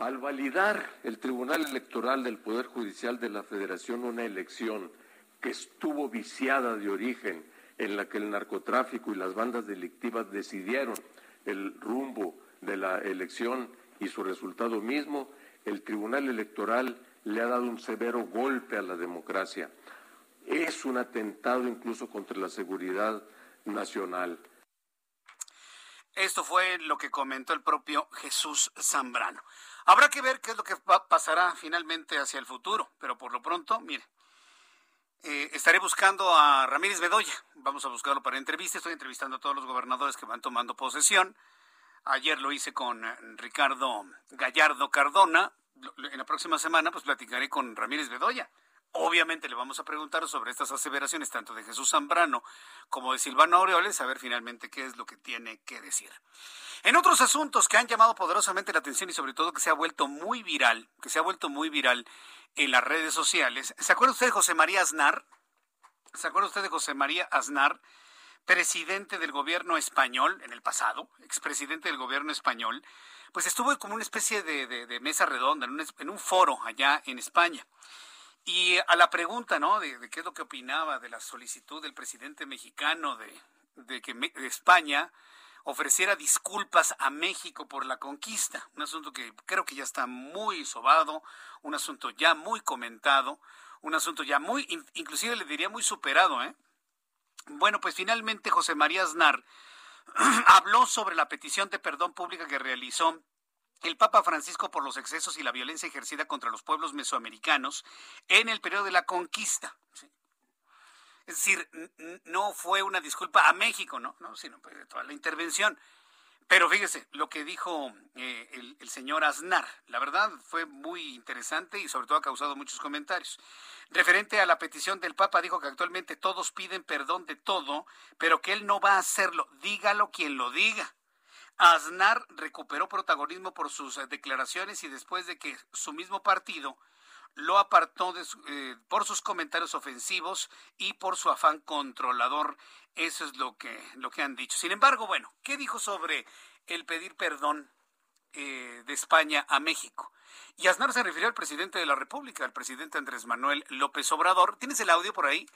Al validar el Tribunal Electoral del Poder Judicial de la Federación una elección que estuvo viciada de origen, en la que el narcotráfico y las bandas delictivas decidieron el rumbo de la elección y su resultado mismo, el Tribunal Electoral le ha dado un severo golpe a la democracia. Es un atentado incluso contra la seguridad nacional. Esto fue lo que comentó el propio Jesús Zambrano. Habrá que ver qué es lo que pasará finalmente hacia el futuro, pero por lo pronto, mire, eh, estaré buscando a Ramírez Bedoya. Vamos a buscarlo para entrevista. Estoy entrevistando a todos los gobernadores que van tomando posesión. Ayer lo hice con eh, Ricardo Gallardo Cardona. En la próxima semana pues platicaré con Ramírez Bedoya. Obviamente le vamos a preguntar sobre estas aseveraciones tanto de Jesús Zambrano como de Silvano Aureoles, a ver finalmente qué es lo que tiene que decir. En otros asuntos que han llamado poderosamente la atención y sobre todo que se ha vuelto muy viral, que se ha vuelto muy viral en las redes sociales, ¿se acuerda usted de José María Aznar? ¿Se acuerda usted de José María Aznar? Presidente del gobierno español en el pasado, expresidente del gobierno español, pues estuvo como una especie de, mesa redonda, en un, foro allá en España. Y a la pregunta, ¿no? De, qué es lo que opinaba de la solicitud del presidente mexicano de, que España ofreciera disculpas a México por la conquista, un asunto que creo que ya está muy sobado, un asunto ya muy comentado, un asunto ya muy, inclusive le diría muy superado, ¿eh? Bueno, pues finalmente José María Aznar habló sobre la petición de perdón pública que realizó el Papa Francisco por los excesos y la violencia ejercida contra los pueblos mesoamericanos en el periodo de la conquista. Es decir, no fue una disculpa a México, ¿no? no sino pues, de toda la intervención. Pero fíjese lo que dijo eh, el, señor Aznar. La verdad fue muy interesante y sobre todo ha causado muchos comentarios. Referente a la petición del Papa, dijo que actualmente todos piden perdón de todo, pero que él no va a hacerlo. Dígalo quien lo diga. Aznar recuperó protagonismo por sus declaraciones y después de que su mismo partido lo apartó eh, por sus comentarios ofensivos y por su afán controlador. Eso es lo que, lo que han dicho. Sin embargo, bueno, ¿qué dijo sobre el pedir perdón eh, de España a México? Y Aznar se refirió al presidente de la República, al presidente Andrés Manuel López Obrador. ¿Tienes el audio por ahí?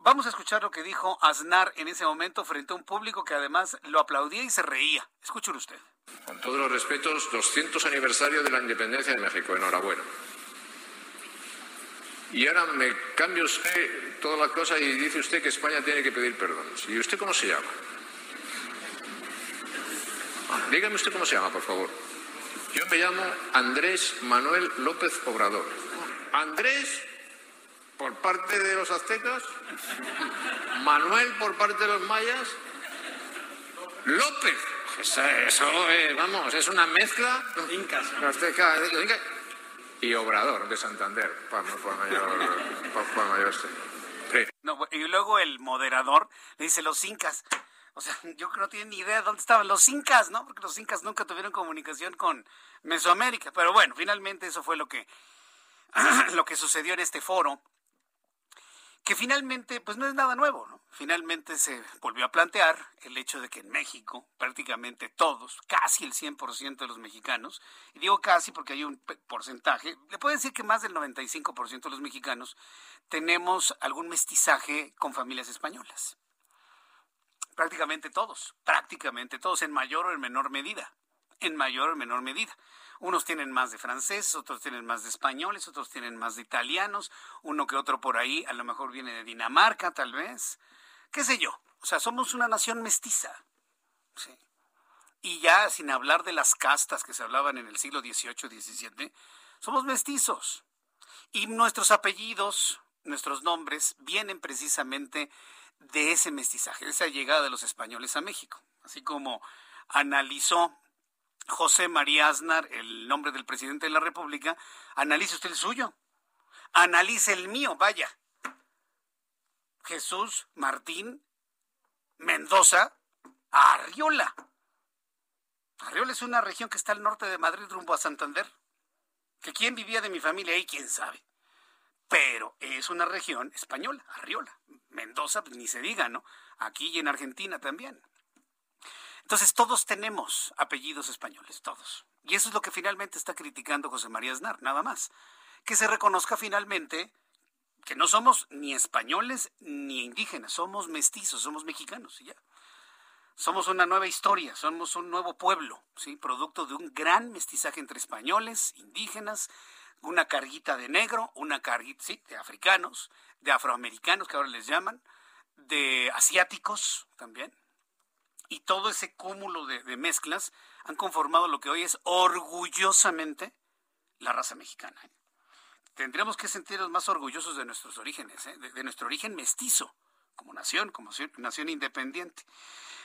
Vamos a escuchar lo que dijo Aznar en ese momento frente a un público que además lo aplaudía y se reía. Escúchelo usted. Con todos los respetos, 200 aniversario de la independencia de México. Enhorabuena. Y ahora me cambia usted toda la cosa y dice usted que España tiene que pedir perdón. ¿Y usted cómo se llama? Ah, dígame usted cómo se llama, por favor. Yo me llamo Andrés Manuel López Obrador. Andrés por parte de los aztecas, Manuel por parte de los mayas, López. Eso, vamos, es una mezcla. Incas. Azteca, y Obrador de Santander, para, mayor, y luego el moderador le dice los incas. O sea, yo creo que no tienen ni idea de dónde estaban los incas, ¿no? Porque los incas nunca tuvieron comunicación con Mesoamérica. Pero bueno, finalmente eso fue lo que, lo que sucedió en este foro que finalmente pues no es nada nuevo, ¿no? Finalmente se volvió a plantear el hecho de que en México prácticamente todos, casi el 100% de los mexicanos, y digo casi porque hay un porcentaje, le puedo decir que más del 95% de los mexicanos tenemos algún mestizaje con familias españolas. Prácticamente todos, prácticamente todos, en mayor o en menor medida, en mayor o en menor medida. Unos tienen más de franceses, otros tienen más de españoles, otros tienen más de italianos, uno que otro por ahí a lo mejor viene de Dinamarca, tal vez. ¿Qué sé yo? O sea, somos una nación mestiza. Y ya sin hablar de las castas que se hablaban en el siglo XVIII, XVII, somos mestizos. Y nuestros apellidos, nuestros nombres, vienen precisamente de ese mestizaje, de esa llegada de los españoles a México. Así como analizó José María Aznar, el nombre del presidente de la República, analice usted el suyo. Analice el mío, vaya. Jesús Martín Mendoza Arriola. Arriola es una región que está al norte de Madrid rumbo a Santander. Que quién vivía de mi familia ahí, quién sabe. Pero es una región española, Arriola. Mendoza, pues, ni se diga, ¿no? Aquí y en Argentina también. Entonces todos tenemos apellidos españoles, todos. Y eso es lo que finalmente está criticando José María Aznar, nada más. Que se reconozca finalmente que no somos ni españoles ni indígenas, somos mestizos, somos mexicanos y ya. Somos una nueva historia, somos un nuevo pueblo, ¿sí? producto de un gran mestizaje entre españoles, indígenas, una carguita de negro, una carguita, sí, de africanos, de afroamericanos que ahora les llaman, de asiáticos también, y todo ese cúmulo de, mezclas han conformado lo que hoy es orgullosamente la raza mexicana. ¿eh? Tendríamos que sentirnos más orgullosos de nuestros orígenes, ¿eh? de, nuestro origen mestizo, como nación, como nación independiente.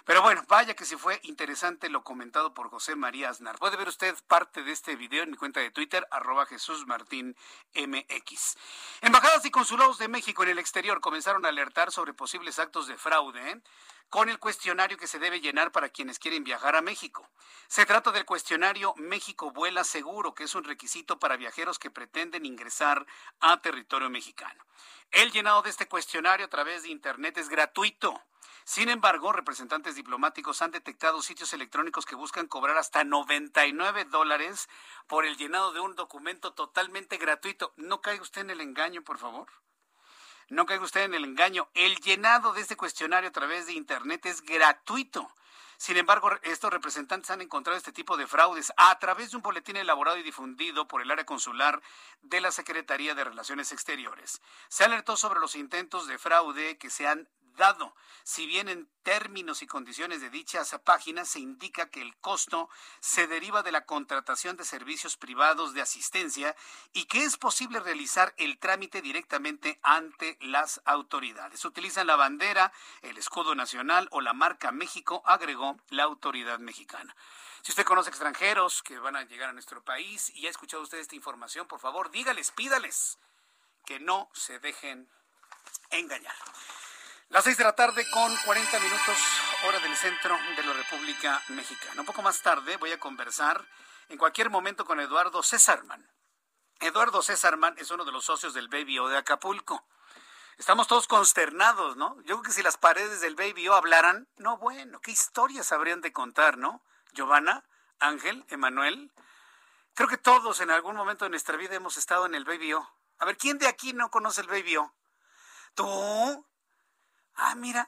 Pero bueno, vaya que si fue interesante lo comentado por José María Aznar. Puede ver usted parte de este video en mi cuenta de Twitter, arroba Jesús Martín MX. Embajadas y consulados de México en el exterior comenzaron a alertar sobre posibles actos de fraude. ¿eh? con el cuestionario que se debe llenar para quienes quieren viajar a México. Se trata del cuestionario México Vuela Seguro, que es un requisito para viajeros que pretenden ingresar a territorio mexicano. El llenado de este cuestionario a través de Internet es gratuito. Sin embargo, representantes diplomáticos han detectado sitios electrónicos que buscan cobrar hasta 99 dólares por el llenado de un documento totalmente gratuito. No caiga usted en el engaño, por favor. No caiga usted en el engaño. El llenado de este cuestionario a través de Internet es gratuito. Sin embargo, estos representantes han encontrado este tipo de fraudes a través de un boletín elaborado y difundido por el área consular de la Secretaría de Relaciones Exteriores. Se alertó sobre los intentos de fraude que se han dado. Si bien en términos y condiciones de dichas páginas se indica que el costo se deriva de la contratación de servicios privados de asistencia y que es posible realizar el trámite directamente ante las autoridades. Utilizan la bandera, el escudo nacional o la marca México, agregó la autoridad mexicana. Si usted conoce extranjeros que van a llegar a nuestro país y ha escuchado usted esta información, por favor, dígales, pídales que no se dejen engañar. Las seis de la tarde con 40 minutos, hora del centro de la República Mexicana. Un poco más tarde voy a conversar en cualquier momento con Eduardo Césarman. Eduardo Césarman es uno de los socios del Baby O de Acapulco. Estamos todos consternados, ¿no? Yo creo que si las paredes del Baby O hablaran, no, bueno, qué historias habrían de contar, ¿no? Giovanna, Ángel, Emanuel. Creo que todos en algún momento de nuestra vida hemos estado en el Baby O. A ver, ¿quién de aquí no conoce el Baby O? ¿Tú? Ah, mira.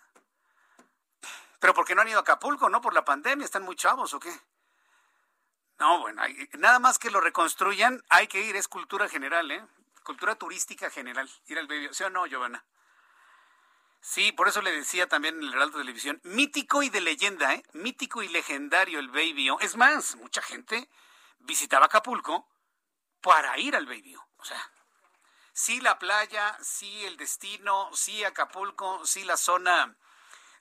Pero porque no han ido a Acapulco, ¿no? Por la pandemia, están muy chavos o qué. No, bueno, nada más que lo reconstruyan, hay que ir, es cultura general, ¿eh? Cultura turística general, ir al baby. ¿Sí o no, Giovanna? Sí, por eso le decía también en el Heraldo de Televisión, mítico y de leyenda, ¿eh? Mítico y legendario el Baby Es más, mucha gente visitaba Acapulco para ir al Baby O sea, sí la playa, sí el destino, sí Acapulco, sí la zona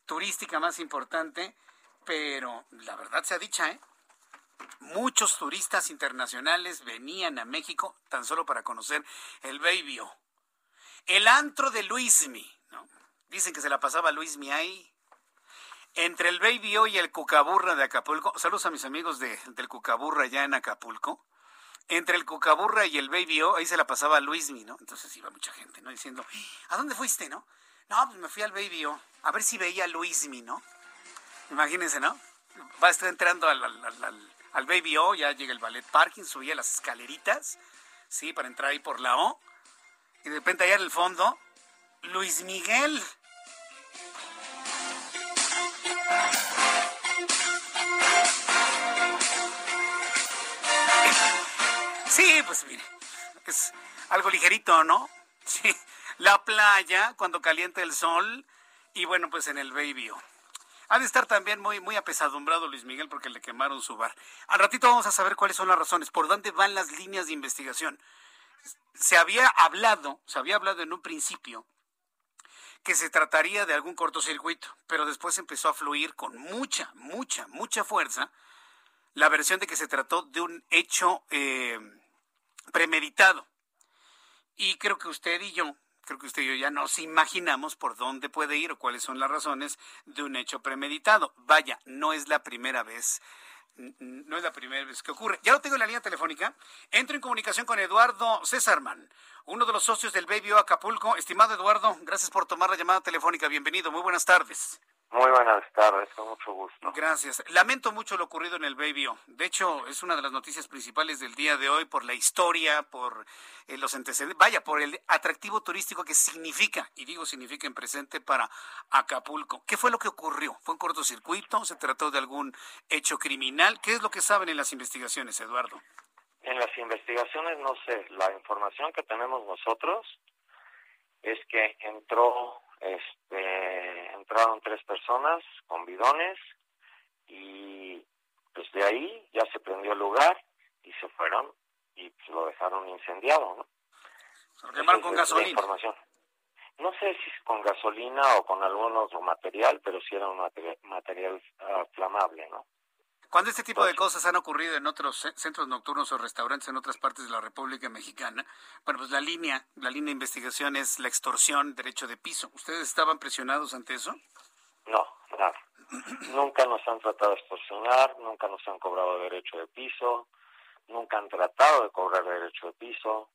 turística más importante, pero la verdad se ha dicha, ¿eh? Muchos turistas internacionales venían a México tan solo para conocer el Baby El antro de Luismi, ¿no? Dicen que se la pasaba Luismi ahí. Entre el Baby y el Cucaburra de Acapulco. Saludos a mis amigos de, del Cucaburra ya en Acapulco entre el Cucaburra y el Baby O, ahí se la pasaba Luismi, ¿no? Entonces iba mucha gente, ¿no? Diciendo, ¿a dónde fuiste, no? No, pues me fui al Baby O, a ver si veía a Luismi, ¿no? Imagínense, ¿no? Va a estar entrando al, al, Baby O, ya llega el ballet parking, subía las escaleritas, ¿sí? Para entrar ahí por la O. Y de repente allá en el fondo, Luis Miguel. Pues mire, es algo ligerito, ¿no? Sí, la playa cuando calienta el sol y bueno, pues en el Baby Ha de estar también muy, muy apesadumbrado Luis Miguel porque le quemaron su bar. Al ratito vamos a saber cuáles son las razones, por dónde van las líneas de investigación. Se había hablado, se había hablado en un principio que se trataría de algún cortocircuito, pero después empezó a fluir con mucha, mucha, mucha fuerza la versión de que se trató de un hecho eh, premeditado. Y creo que usted y yo, creo que usted y yo ya nos imaginamos por dónde puede ir o cuáles son las razones de un hecho premeditado. Vaya, no es la primera vez no es la primera vez que ocurre. Ya lo tengo en la línea telefónica. Entro en comunicación con Eduardo Césarman, uno de los socios del Baby Acapulco. Estimado Eduardo, gracias por tomar la llamada telefónica. Bienvenido. Muy buenas tardes. Muy buenas tardes, con mucho gusto. Gracias. Lamento mucho lo ocurrido en el Baby. De hecho, es una de las noticias principales del día de hoy por la historia, por eh, los antecedentes, vaya, por el atractivo turístico que significa, y digo significa en presente para Acapulco. ¿Qué fue lo que ocurrió? ¿Fue un cortocircuito? ¿Se trató de algún hecho criminal? ¿Qué es lo que saben en las investigaciones, Eduardo? En las investigaciones, no sé, la información que tenemos nosotros es que entró este, entraron tres personas con bidones y pues de ahí ya se prendió el lugar y se fueron y pues, lo dejaron incendiado, ¿no? ¿Lo quemaron con gasolina? Información. No sé si es con gasolina o con algún otro material, pero sí era un material, material uh, flamable, ¿no? Cuando este tipo de cosas han ocurrido en otros centros nocturnos o restaurantes en otras partes de la República Mexicana, bueno, pues la línea, la línea de investigación es la extorsión, derecho de piso. ¿Ustedes estaban presionados ante eso? No, nada. nunca nos han tratado de extorsionar, nunca nos han cobrado derecho de piso, nunca han tratado de cobrar derecho de piso,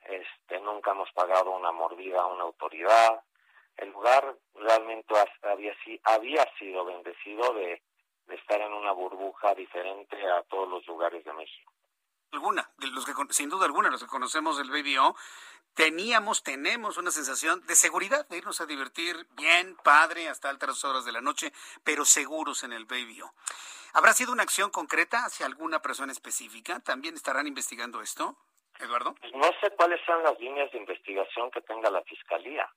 este, nunca hemos pagado una mordida a una autoridad. El lugar realmente había, había sido bendecido de de estar en una burbuja diferente a todos los lugares de México. Alguna, de los que sin duda alguna los que conocemos el BBO, teníamos, tenemos una sensación de seguridad, de irnos a divertir bien, padre, hasta altas horas de la noche, pero seguros en el BBO. ¿Habrá sido una acción concreta hacia alguna persona específica? ¿También estarán investigando esto, Eduardo? Pues no sé cuáles son las líneas de investigación que tenga la Fiscalía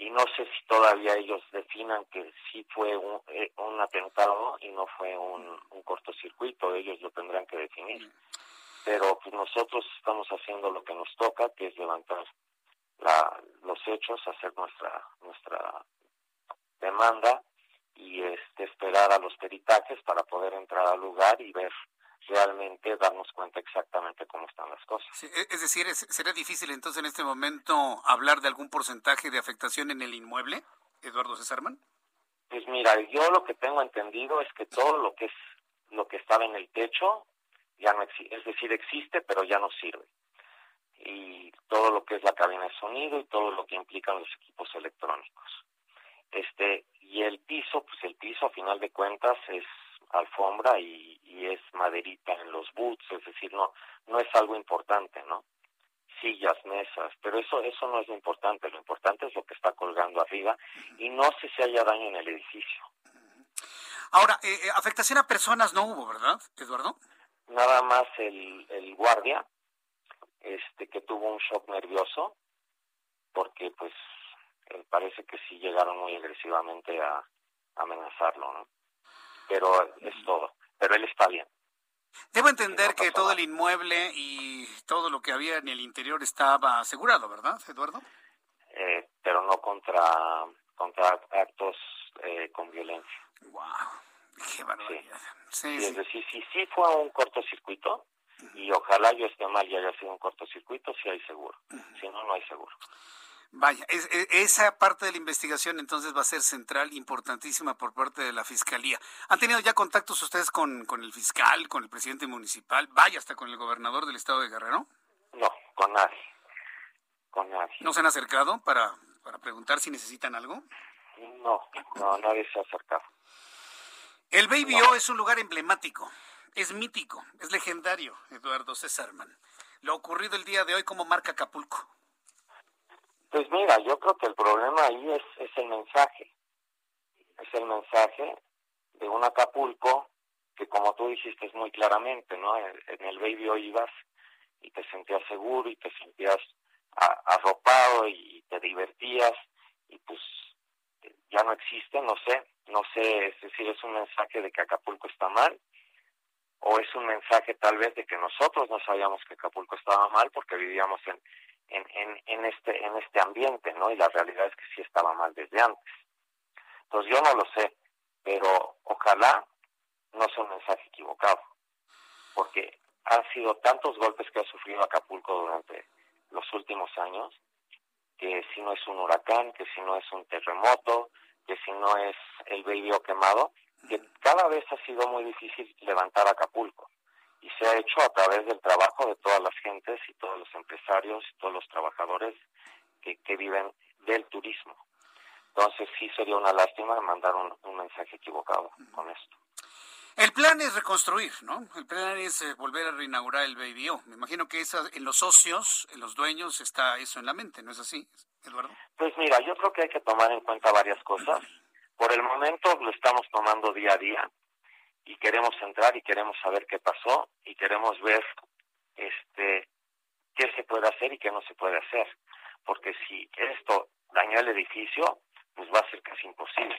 y no sé si todavía ellos definan que sí fue un, eh, un atentado y no fue un, un, cortocircuito, ellos lo tendrán que definir. Pero pues nosotros estamos haciendo lo que nos toca, que es levantar la, los hechos, hacer nuestra nuestra demanda y este esperar a los peritajes para poder entrar al lugar y ver realmente darnos cuenta exactamente cómo están las cosas. E, es decir, ¿sería difícil entonces en este momento hablar de algún porcentaje de afectación en el inmueble, Eduardo Cesarman? Pues mira, yo lo que tengo entendido es que todo lo que es lo que estaba en el techo ya no existe, es decir, existe pero ya no sirve. Y todo lo que es la cabina de sonido y todo lo que implican los equipos electrónicos. Este, y el piso, pues el piso a final de cuentas es alfombra y, es maderita en los boots, es decir, no no es algo importante, ¿no? Sillas, mesas, pero eso eso no es lo importante, lo importante es lo que está colgando arriba y no sé si haya daño en el edificio. Ahora, eh, eh, afectación a personas no hubo, ¿verdad, Eduardo? Nada más el, el guardia, este que tuvo un shock nervioso, porque pues eh, parece que sí llegaron muy agresivamente a amenazarlo, ¿no? Pero es todo. Pero él está bien. Debo entender que todo el inmueble y todo lo que había en el interior estaba asegurado, ¿verdad, Eduardo? Eh, pero no contra, contra actos eh, con violencia. ¡Wow! ¡Qué barbaridad! Sí. es decir, si sí fue un cortocircuito, y ojalá yo esté mal y haya sido un cortocircuito, sí hay seguro. Si no, no hay seguro. Vaya, esa parte de la investigación entonces va a ser central, importantísima por parte de la Fiscalía. ¿Han tenido ya contactos ustedes con, con el fiscal, con el presidente municipal, vaya hasta con el gobernador del estado de Guerrero? No, con nadie. Con nadie. ¿No se han acercado para, para preguntar si necesitan algo? No, no, nadie se ha acercado. El Baby O es un lugar emblemático, es mítico, es legendario, Eduardo Césarman. Lo ocurrido el día de hoy como marca Acapulco. Pues mira, yo creo que el problema ahí es, es el mensaje. Es el mensaje de un Acapulco que como tú dijiste muy claramente, ¿no? En, el Baby hoy ibas y te sentías seguro y te sentías arropado y te divertías y pues ya no existe, no sé, no sé, es decir, es un mensaje de que Acapulco está mal o es un mensaje tal vez de que nosotros no sabíamos que Acapulco estaba mal porque vivíamos en, en, en, en, este, en este ambiente, ¿no? Y la realidad es que sí estaba mal desde antes. Entonces yo no lo sé, pero ojalá no sea un mensaje equivocado, porque han sido tantos golpes que ha sufrido Acapulco durante los últimos años, que si no es un huracán, que si no es un terremoto, que si no es el vidrio quemado, que cada vez ha sido muy difícil levantar Acapulco y se ha hecho a través del trabajo de todas las gentes y todos los empresarios y todos los trabajadores que, que viven del turismo. Entonces sí sería una lástima mandar un, un mensaje equivocado con esto. El plan es reconstruir, ¿no? El plan es eh, volver a reinaugurar el Baby O. Me imagino que esa, en los socios, en los dueños, está eso en la mente, ¿no es así, Eduardo? Pues mira, yo creo que hay que tomar en cuenta varias cosas. Por el momento lo estamos tomando día a día y queremos entrar y queremos saber qué pasó y queremos ver este qué se puede hacer y qué no se puede hacer. Porque si esto daña el edificio, pues va a ser casi imposible.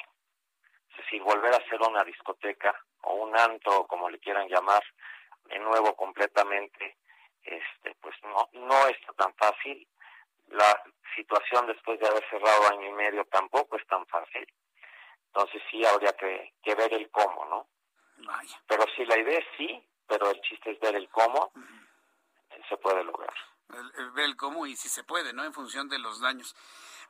Es decir, volver a hacer una discoteca o un antro, como le quieran llamar, de nuevo completamente, este, pues no, no está tan fácil. La situación después de haber cerrado año y medio tampoco es tan fácil. Entonces sí habría que, que ver el cómo, ¿no? Pero si la idea es sí, pero el chiste es ver el cómo, se puede lograr. ver el cómo y si se puede, ¿no? En función de los daños.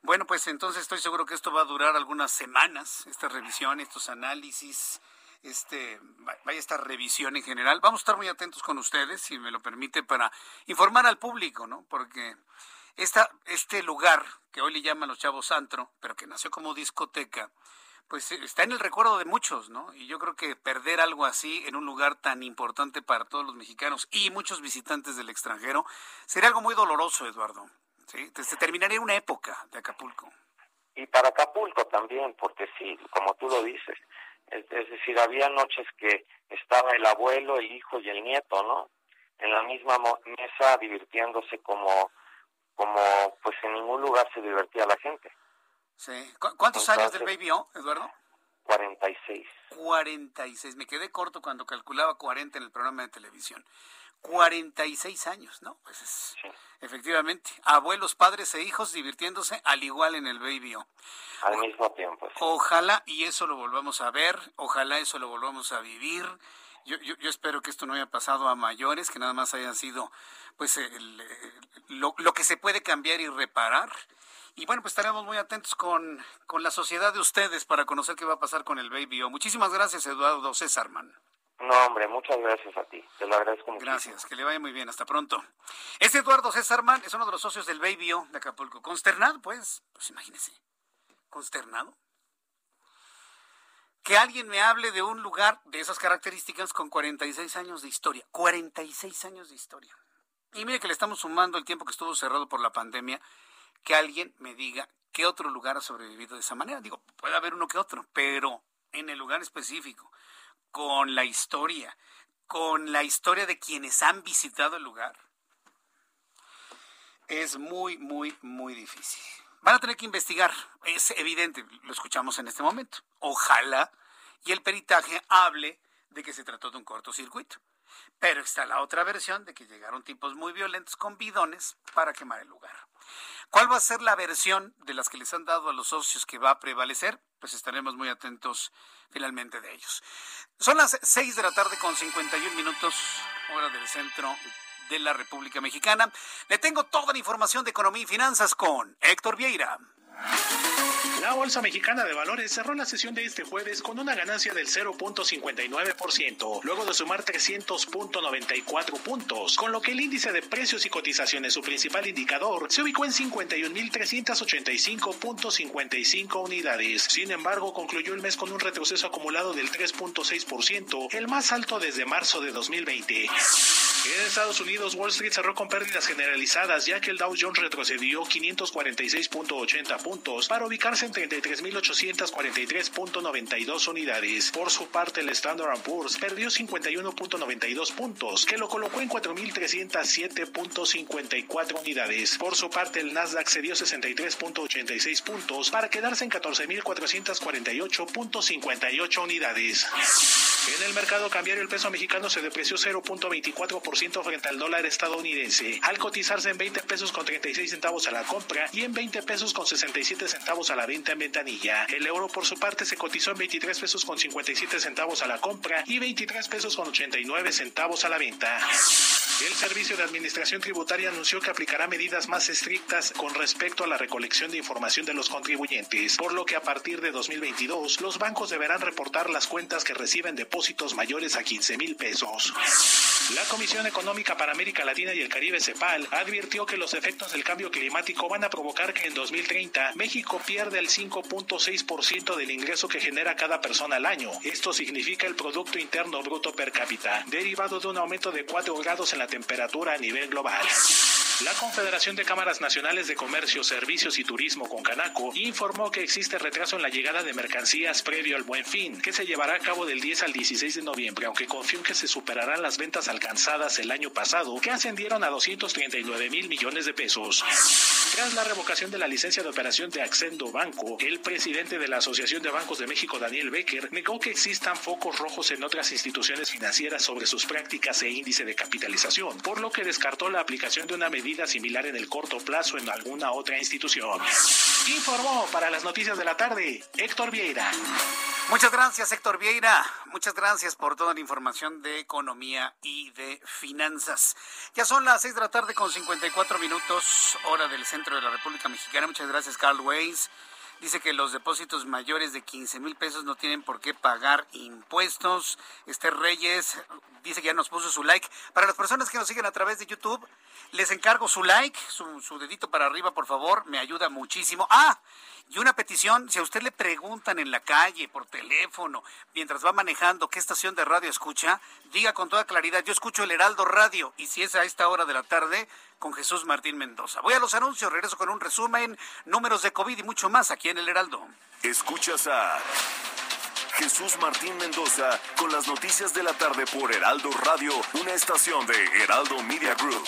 Bueno, pues entonces estoy seguro que esto va a durar algunas semanas, esta revisión, estos análisis, este, vaya esta revisión en general. Vamos a estar muy atentos con ustedes, si me lo permite, para informar al público, ¿no? Porque esta, este lugar que hoy le llaman los chavos antro, pero que nació como discoteca, pues está en el recuerdo de muchos, ¿no? Y yo creo que perder algo así en un lugar tan importante para todos los mexicanos y muchos visitantes del extranjero sería algo muy doloroso, Eduardo. Sí, se terminaría una época de Acapulco. Y para Acapulco también, porque sí, como tú lo dices, es, decir, había noches que estaba el abuelo, el hijo y el nieto, ¿no? En la misma mesa divirtiéndose como, como, pues en ningún lugar se divertía la gente. Sí. ¿Cuántos años del Baby O, Eduardo? 46. 46. Me quedé corto cuando calculaba 40 en el programa de televisión. 46 años, ¿no? Pues es, efectivamente, abuelos, padres e hijos divirtiéndose al igual en el Baby O. Al mismo tiempo. Ojalá y eso lo volvamos a ver, ojalá eso lo volvamos a vivir. Yo, yo, yo, espero que esto no haya pasado a mayores, que nada más hayan sido pues lo, lo, que se puede cambiar y reparar. Y bueno, pues estaremos muy atentos con, con la sociedad de ustedes para conocer qué va a pasar con el Baby O. Muchísimas gracias, Eduardo Césarman. No, hombre, muchas gracias a ti. Te lo agradezco mucho. Gracias, que le vaya muy bien. Hasta pronto. Este Eduardo Césarman es uno de los socios del Baby O de Acapulco. Consternado, pues, pues imagínese. Consternado. Que alguien me hable de un lugar de esas características con 46 años de historia. 46 años de historia. Y mire que le estamos sumando el tiempo que estuvo cerrado por la pandemia. Que alguien me diga qué otro lugar ha sobrevivido de esa manera. Digo, puede haber uno que otro, pero en el lugar específico con la historia, con la historia de quienes han visitado el lugar, es muy, muy, muy difícil. Van a tener que investigar, es evidente, lo escuchamos en este momento. Ojalá y el peritaje hable de que se trató de un cortocircuito. Pero está la otra versión de que llegaron tipos muy violentos con bidones para quemar el lugar. ¿Cuál va a ser la versión de las que les han dado a los socios que va a prevalecer? Pues estaremos muy atentos finalmente de ellos. Son las 6 de la tarde con 51 minutos, hora del centro de la República Mexicana. Le tengo toda la información de economía y finanzas con Héctor Vieira. La Bolsa Mexicana de Valores cerró la sesión de este jueves con una ganancia del 0.59%, luego de sumar 300.94 puntos, con lo que el índice de precios y cotizaciones, su principal indicador, se ubicó en 51.385.55 unidades. Sin embargo, concluyó el mes con un retroceso acumulado del 3.6%, el más alto desde marzo de 2020. En Estados Unidos, Wall Street cerró con pérdidas generalizadas, ya que el Dow Jones retrocedió 546.80 puntos para ubicarse en 33.843.92 unidades. Por su parte, el Standard Poor's perdió 51.92 puntos, que lo colocó en 4.307.54 unidades. Por su parte, el Nasdaq cedió 63.86 puntos para quedarse en 14.448.58 unidades. En el mercado cambiario el peso mexicano se depreció 0.24% frente al dólar estadounidense, al cotizarse en 20 pesos con 36 centavos a la compra y en 20 pesos con 67 centavos a la venta en ventanilla. El euro por su parte se cotizó en 23 pesos con 57 centavos a la compra y 23 pesos con 89 centavos a la venta. El Servicio de Administración Tributaria anunció que aplicará medidas más estrictas con respecto a la recolección de información de los contribuyentes, por lo que a partir de 2022 los bancos deberán reportar las cuentas que reciben depósitos mayores a 15 mil pesos. La Comisión Económica para América Latina y el Caribe, CEPAL, advirtió que los efectos del cambio climático van a provocar que en 2030 México pierda el 5.6% del ingreso que genera cada persona al año. Esto significa el Producto Interno Bruto per cápita, derivado de un aumento de 4 grados en la temperatura a nivel global. La Confederación de Cámaras Nacionales de Comercio, Servicios y Turismo con Canaco informó que existe retraso en la llegada de mercancías previo al Buen Fin, que se llevará a cabo del 10 al 16 de noviembre, aunque confió en que se superarán las ventas alcanzadas el año pasado, que ascendieron a 239 mil millones de pesos. Tras la revocación de la licencia de operación de Accendo Banco, el presidente de la Asociación de Bancos de México, Daniel Becker, negó que existan focos rojos en otras instituciones financieras sobre sus prácticas e índice de capitalización, por lo que descartó la aplicación de una medida similar en el corto plazo en alguna otra institución. Informó para las noticias de la tarde Héctor Vieira. Muchas gracias, Héctor Vieira. Muchas gracias por toda la información de economía y de finanzas. Ya son las seis de la tarde con 54 minutos, hora del centro de la República Mexicana. Muchas gracias, Carl Weiss. Dice que los depósitos mayores de 15 mil pesos no tienen por qué pagar impuestos. Esther Reyes dice que ya nos puso su like. Para las personas que nos siguen a través de YouTube, les encargo su like, su, su dedito para arriba, por favor. Me ayuda muchísimo. Ah, y una petición, si a usted le preguntan en la calle, por teléfono, mientras va manejando qué estación de radio escucha, diga con toda claridad, yo escucho el Heraldo Radio y si es a esta hora de la tarde, con Jesús Martín Mendoza. Voy a los anuncios, regreso con un resumen, números de COVID y mucho más aquí en el Heraldo. Escuchas a Jesús Martín Mendoza con las noticias de la tarde por Heraldo Radio, una estación de Heraldo Media Group.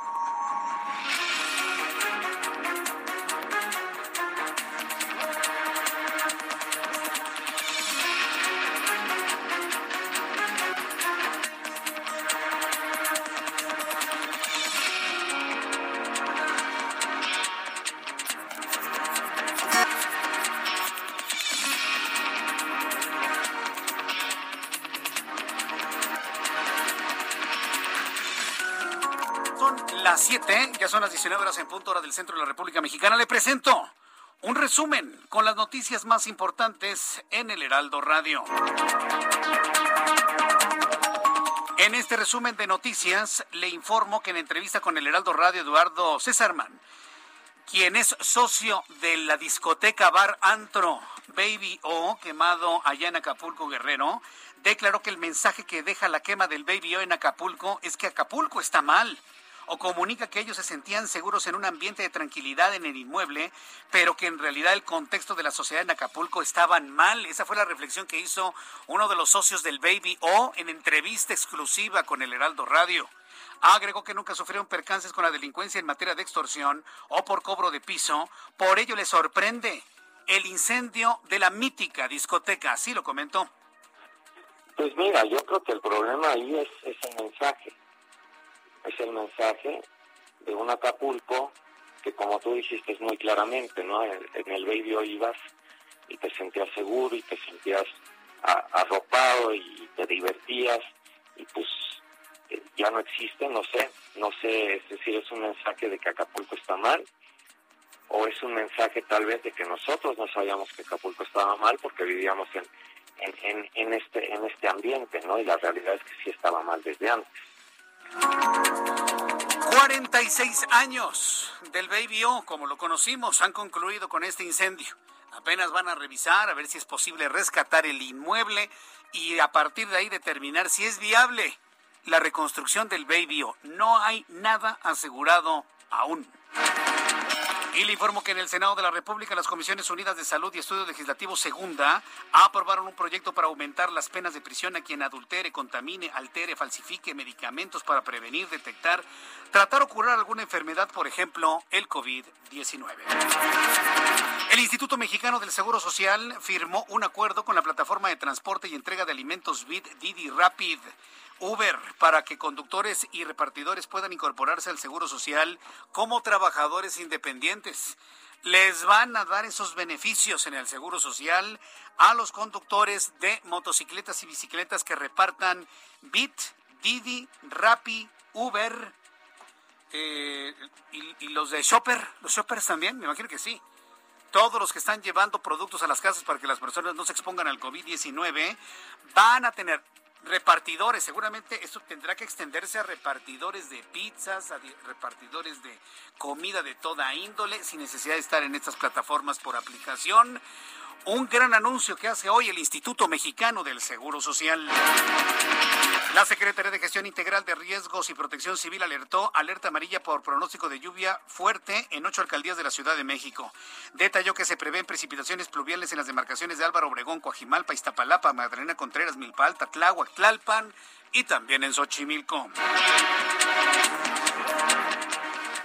Son las 19 horas en punto hora del centro de la República Mexicana. Le presento un resumen con las noticias más importantes en el Heraldo Radio. En este resumen de noticias le informo que en entrevista con el Heraldo Radio Eduardo Césarman, quien es socio de la discoteca Bar Antro Baby O, quemado allá en Acapulco Guerrero, declaró que el mensaje que deja la quema del Baby O en Acapulco es que Acapulco está mal o comunica que ellos se sentían seguros en un ambiente de tranquilidad en el inmueble, pero que en realidad el contexto de la sociedad en Acapulco estaban mal. Esa fue la reflexión que hizo uno de los socios del Baby O en entrevista exclusiva con el Heraldo Radio. Agregó que nunca sufrieron percances con la delincuencia en materia de extorsión o por cobro de piso. Por ello le sorprende el incendio de la mítica discoteca. Así lo comentó. Pues mira, yo creo que el problema ahí es, es el mensaje es el mensaje de un Acapulco que como tú dijiste muy claramente, ¿no? En, el Baby ibas y te sentías seguro y te sentías arropado y te divertías y pues eh, ya no existe, no sé, no sé, es decir, es un mensaje de que Acapulco está mal o es un mensaje tal vez de que nosotros no sabíamos que Acapulco estaba mal porque vivíamos en, en, este, en este ambiente, ¿no? Y la realidad es que sí estaba mal desde antes. 46 años del Baby O, como lo conocimos, han concluido con este incendio. Apenas van a revisar a ver si es posible rescatar el inmueble y a partir de ahí determinar si es viable la reconstrucción del Baby O. No hay nada asegurado aún. Y le informo que en el Senado de la República las Comisiones Unidas de Salud y Estudios Legislativos Segunda aprobaron un proyecto para aumentar las penas de prisión a quien adultere, contamine, altere, falsifique medicamentos para prevenir, detectar, tratar o curar alguna enfermedad, por ejemplo, el COVID-19. El Instituto Mexicano del Seguro Social firmó un acuerdo con la plataforma de transporte y entrega de alimentos BID Didi Rapid. Uber para que conductores y repartidores puedan incorporarse al Seguro Social como trabajadores independientes. Les van a dar esos beneficios en el Seguro Social a los conductores de motocicletas y bicicletas que repartan Bit, Didi, Rappi, Uber eh, y, y los de Shopper. ¿Los Shoppers también? Me imagino que sí todos los que están llevando productos a las casas para que las personas no se expongan al COVID-19 van a tener repartidores, seguramente esto tendrá que extenderse a repartidores de pizzas, a repartidores de comida de toda índole, sin necesidad de estar en estas plataformas por aplicación. Un gran anuncio que hace hoy el Instituto Mexicano del Seguro Social. La Secretaría de Gestión Integral de Riesgos y Protección Civil alertó alerta amarilla por pronóstico de lluvia fuerte en ocho alcaldías de la Ciudad de México. Detalló que se prevén precipitaciones pluviales en las demarcaciones de Álvaro Obregón, Coajimalpa, Iztapalapa, Madrena Contreras, Milpa Tláhuac, Tlalpan y también en Xochimilco.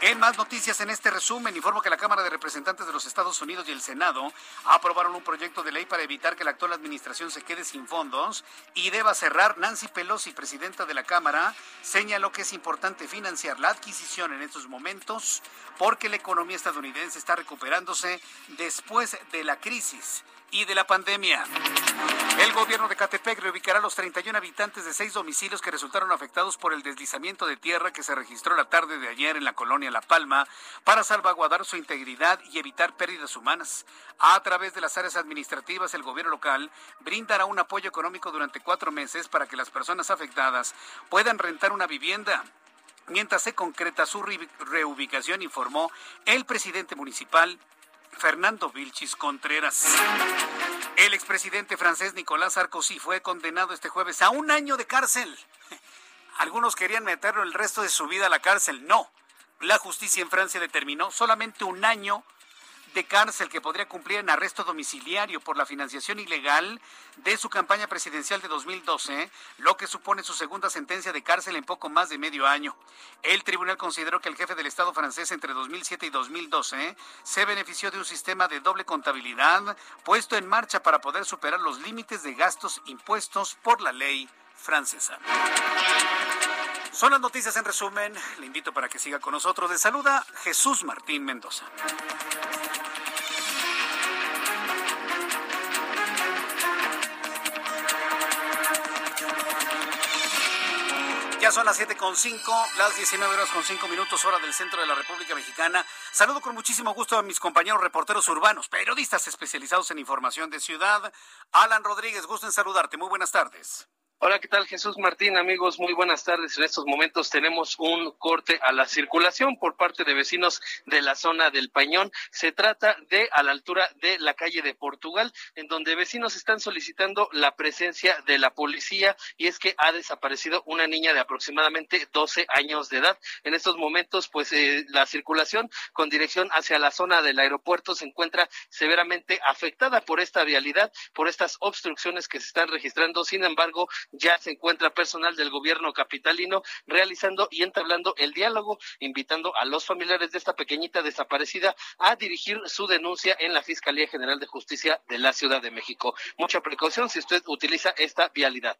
En más noticias en este resumen, informo que la Cámara de Representantes de los Estados Unidos y el Senado aprobaron un proyecto de ley para evitar que la actual administración se quede sin fondos y deba cerrar. Nancy Pelosi, presidenta de la Cámara, señaló que es importante financiar la adquisición en estos momentos porque la economía estadounidense está recuperándose después de la crisis y de la pandemia. El gobierno de Catepec reubicará a los 31 habitantes de seis domicilios que resultaron afectados por el deslizamiento de tierra que se registró la tarde de ayer en la colonia La Palma para salvaguardar su integridad y evitar pérdidas humanas. A través de las áreas administrativas, el gobierno local brindará un apoyo económico durante cuatro meses para que las personas afectadas puedan rentar una vivienda. Mientras se concreta su reubicación, informó el presidente municipal Fernando Vilchis Contreras. El expresidente francés Nicolás Sarkozy fue condenado este jueves a un año de cárcel. Algunos querían meterlo el resto de su vida a la cárcel. No. La justicia en Francia determinó solamente un año de cárcel que podría cumplir en arresto domiciliario por la financiación ilegal de su campaña presidencial de 2012, lo que supone su segunda sentencia de cárcel en poco más de medio año. El tribunal consideró que el jefe del Estado francés entre 2007 y 2012 se benefició de un sistema de doble contabilidad puesto en marcha para poder superar los límites de gastos impuestos por la ley francesa. Son las noticias en resumen. Le invito para que siga con nosotros. De saluda Jesús Martín Mendoza. Ya son las siete con cinco, las 19 horas con cinco minutos, hora del centro de la República Mexicana. Saludo con muchísimo gusto a mis compañeros reporteros urbanos, periodistas especializados en información de ciudad. Alan Rodríguez, gusto en saludarte. Muy buenas tardes. Hola, ¿qué tal Jesús Martín? Amigos, muy buenas tardes. En estos momentos tenemos un corte a la circulación por parte de vecinos de la zona del Pañón. Se trata de a la altura de la calle de Portugal, en donde vecinos están solicitando la presencia de la policía y es que ha desaparecido una niña de aproximadamente 12 años de edad. En estos momentos, pues eh, la circulación con dirección hacia la zona del aeropuerto se encuentra severamente afectada por esta vialidad, por estas obstrucciones que se están registrando. Sin embargo, ya se encuentra personal del gobierno capitalino realizando y entablando el diálogo, invitando a los familiares de esta pequeñita desaparecida a dirigir su denuncia en la Fiscalía General de Justicia de la Ciudad de México. Mucha precaución si usted utiliza esta vialidad.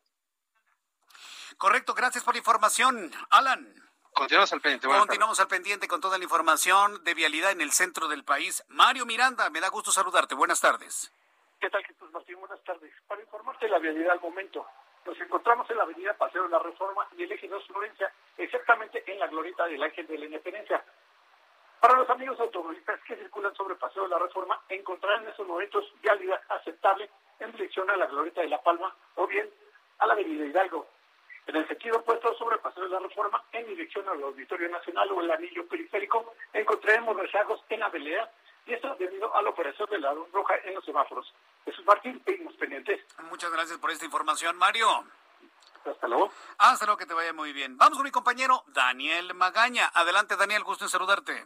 Correcto, gracias por la información, Alan. Continuamos al pendiente. Continuamos al pendiente con toda la información de vialidad en el centro del país. Mario Miranda, me da gusto saludarte. Buenas tardes. ¿Qué tal, Jesús Martín? Buenas tardes. Para informarte de la vialidad al momento, nos encontramos en la avenida Paseo de la Reforma y el eje 2 Florencia, exactamente en la glorieta del Ángel de la Independencia. Para los amigos automovilistas que circulan sobre Paseo de la Reforma, encontrarán en estos momentos vialidad aceptable en dirección a la glorieta de La Palma o bien a la avenida Hidalgo. En el sentido opuesto sobre Paseo de la Reforma, en dirección al Auditorio Nacional o el anillo periférico, encontraremos rezagos en la velea y esto debido a la operación de la luz roja en los semáforos. Jesús Martín, seguimos pendientes. Muchas gracias por esta información, Mario. Hasta luego. Hasta luego, que te vaya muy bien. Vamos con mi compañero Daniel Magaña. Adelante, Daniel, gusto en saludarte.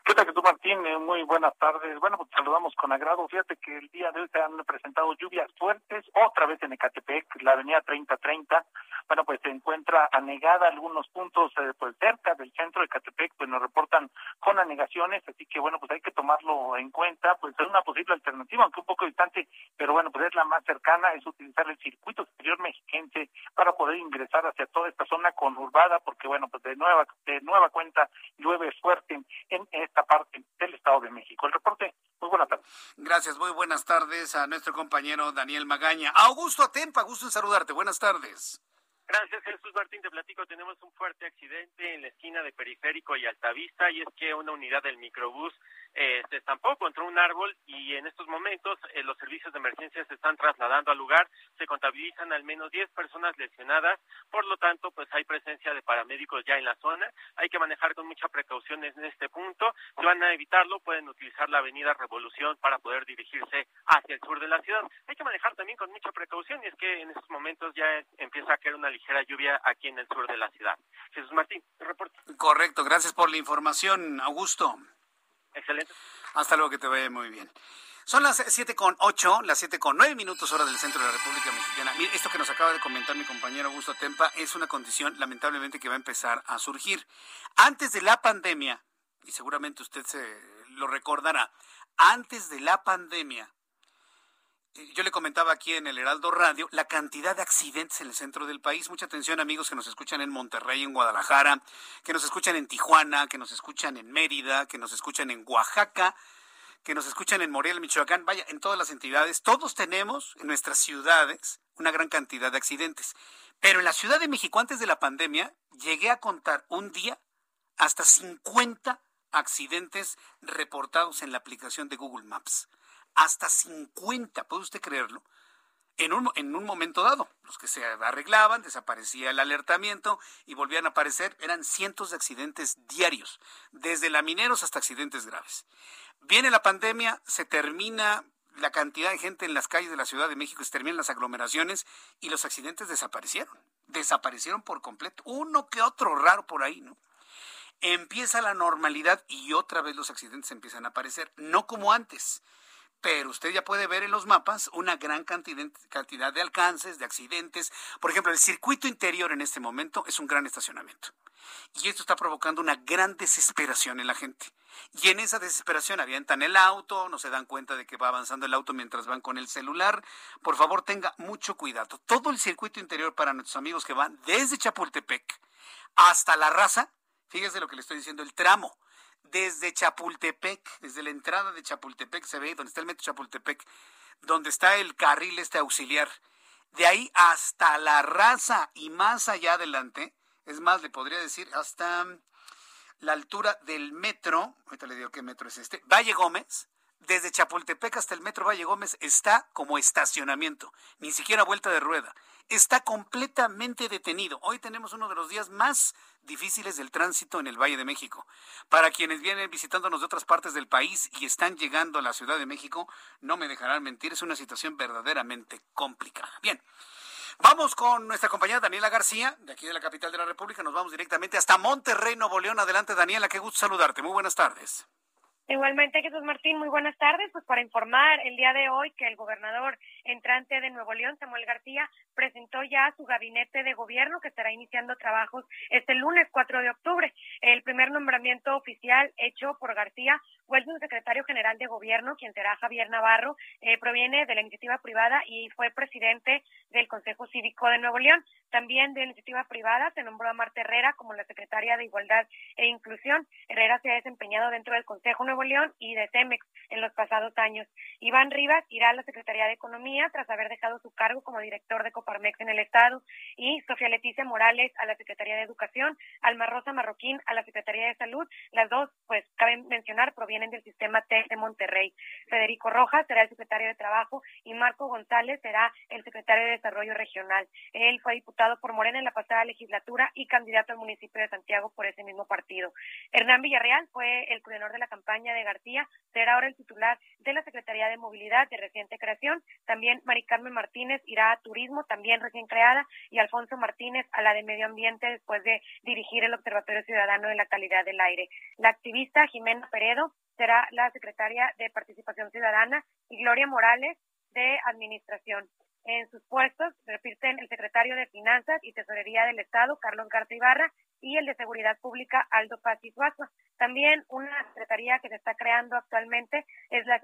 ¿Qué tal que tú, Martín? Muy buenas tardes. Bueno, pues saludamos con agrado. Fíjate que el día de hoy se han presentado lluvias fuertes, otra vez en Ecatepec, la avenida 3030. Bueno, pues se encuentra anegada algunos puntos eh, pues cerca del centro de Ecatepec, pues nos reportan con anegaciones, así que bueno, pues hay que tomarlo en cuenta, pues es una posible alternativa, aunque un poco distante, pero bueno, pues es la más cercana, es utilizar el circuito exterior mexiquense para poder ingresar hacia toda esta zona conurbada, porque bueno, pues de nueva, de nueva cuenta llueve fuerte en esta parte del Estado de México. El reporte, muy buenas tardes. Gracias, muy buenas tardes a nuestro compañero Daniel Magaña. Augusto Atempa, gusto en saludarte. Buenas tardes. Gracias, Jesús Martín. Te platico, tenemos un fuerte accidente en la esquina de Periférico y Altavista, y es que una unidad del microbús eh, se estampó contra un árbol y en estos momentos eh, los servicios de emergencia se están trasladando al lugar. Se contabilizan al menos 10 personas lesionadas, por lo tanto, pues hay presencia de paramédicos ya en la zona. Hay que manejar con mucha precaución en este punto. Si van a evitarlo, pueden utilizar la avenida Revolución para poder dirigirse hacia el sur de la ciudad. Hay que manejar también con mucha precaución y es que en estos momentos ya empieza a caer una ligera lluvia aquí en el sur de la ciudad. Jesús Martín, reporte. Correcto, gracias por la información, Augusto. Excelente. Hasta luego, que te vaya muy bien. Son las siete con ocho, las siete con nueve minutos hora del centro de la República Mexicana. Mire, esto que nos acaba de comentar mi compañero Augusto Tempa es una condición lamentablemente que va a empezar a surgir. Antes de la pandemia, y seguramente usted se lo recordará, antes de la pandemia, yo le comentaba aquí en el Heraldo Radio la cantidad de accidentes en el centro del país. Mucha atención amigos que nos escuchan en Monterrey, en Guadalajara, que nos escuchan en Tijuana, que nos escuchan en Mérida, que nos escuchan en Oaxaca, que nos escuchan en Morelia, Michoacán, vaya, en todas las entidades. Todos tenemos en nuestras ciudades una gran cantidad de accidentes. Pero en la Ciudad de México antes de la pandemia llegué a contar un día hasta 50 accidentes reportados en la aplicación de Google Maps hasta 50, ¿puede usted creerlo? En un, en un momento dado, los que se arreglaban, desaparecía el alertamiento y volvían a aparecer, eran cientos de accidentes diarios, desde lamineros hasta accidentes graves. Viene la pandemia, se termina la cantidad de gente en las calles de la Ciudad de México, se terminan las aglomeraciones y los accidentes desaparecieron, desaparecieron por completo, uno que otro raro por ahí, ¿no? Empieza la normalidad y otra vez los accidentes empiezan a aparecer, no como antes pero usted ya puede ver en los mapas una gran cantidad, de alcances, de accidentes. Por ejemplo, el circuito interior en este momento es un gran estacionamiento. Y esto está provocando una gran desesperación en la gente. Y en esa desesperación avientan el auto, no se dan cuenta de que va avanzando el auto mientras van con el celular. Por favor, tenga mucho cuidado. Todo el circuito interior para nuestros amigos que van desde Chapultepec hasta La Raza, fíjese lo que le estoy diciendo, el tramo desde Chapultepec, desde la entrada de Chapultepec, se ve donde está el metro Chapultepec, donde está el carril este auxiliar. De ahí hasta la raza y más allá adelante, es más, le podría decir hasta la altura del metro, ahorita le digo qué metro es este, Valle Gómez, desde Chapultepec hasta el metro Valle Gómez está como estacionamiento, ni siquiera vuelta de rueda. Está completamente detenido. Hoy tenemos uno de los días más difíciles del tránsito en el Valle de México. Para quienes vienen visitándonos de otras partes del país y están llegando a la Ciudad de México, no me dejarán mentir, es una situación verdaderamente complicada. Bien. Vamos con nuestra compañera Daniela García, de aquí de la capital de la República. Nos vamos directamente hasta Monterrey, Nuevo León. Adelante, Daniela, qué gusto saludarte. Muy buenas tardes. Igualmente, Jesús Martín, muy buenas tardes. Pues para informar el día de hoy que el gobernador entrante de Nuevo León, Samuel García, presentó ya su gabinete de gobierno que estará iniciando trabajos este lunes 4 de octubre. El primer nombramiento oficial hecho por García fue el secretario general de gobierno, quien será Javier Navarro, eh, proviene de la iniciativa privada y fue presidente del Consejo Cívico de Nuevo León. También de la iniciativa privada se nombró a Marta Herrera como la secretaria de Igualdad e Inclusión. Herrera se ha desempeñado dentro del Consejo Nuevo León y de Temex en los pasados años. Iván Rivas irá a la Secretaría de Economía tras haber dejado su cargo como director de Coparmex en el Estado y Sofía Leticia Morales a la Secretaría de Educación, Alma Rosa Marroquín a la Secretaría de Salud. Las dos, pues, cabe mencionar, provienen provienen del sistema TEC de Monterrey. Federico Rojas será el secretario de Trabajo y Marco González será el secretario de Desarrollo Regional. Él fue diputado por Morena en la pasada legislatura y candidato al municipio de Santiago por ese mismo partido. Hernán Villarreal fue el coordinador de la campaña de García, será ahora el titular de la Secretaría de Movilidad de reciente creación. También Mari Carmen Martínez irá a Turismo, también recién creada, y Alfonso Martínez a la de Medio Ambiente después de dirigir el Observatorio Ciudadano de la Calidad del Aire. La activista Jimena Peredo será la secretaria de Participación Ciudadana y Gloria Morales de Administración. En sus puestos repiten el secretario de Finanzas y Tesorería del Estado, Carlos Garza Ibarra, y el de Seguridad Pública, Aldo Paz También una secretaría que se está creando actualmente es la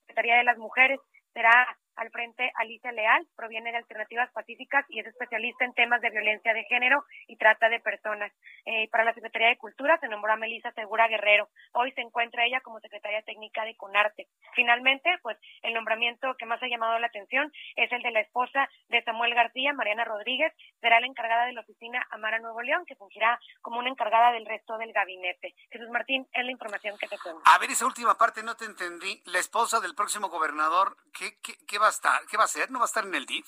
Secretaría de las Mujeres. Será al frente Alicia Leal, proviene de Alternativas Pacíficas y es especialista en temas de violencia de género y trata de personas. Eh, para la Secretaría de Cultura se nombró a Melissa Segura Guerrero. Hoy se encuentra ella como secretaria técnica de CONARTE. Finalmente, pues el nombramiento que más ha llamado la atención es el de la esposa de Samuel García, Mariana Rodríguez, será la encargada de la oficina Amara Nuevo León, que fungirá como una encargada del resto del gabinete. Jesús Martín, es la información que te tengo. A ver, esa última parte no te entendí. La esposa del próximo gobernador, ¿qué, qué, qué va a estar? ¿Qué va a hacer? ¿No va a estar en el DIF?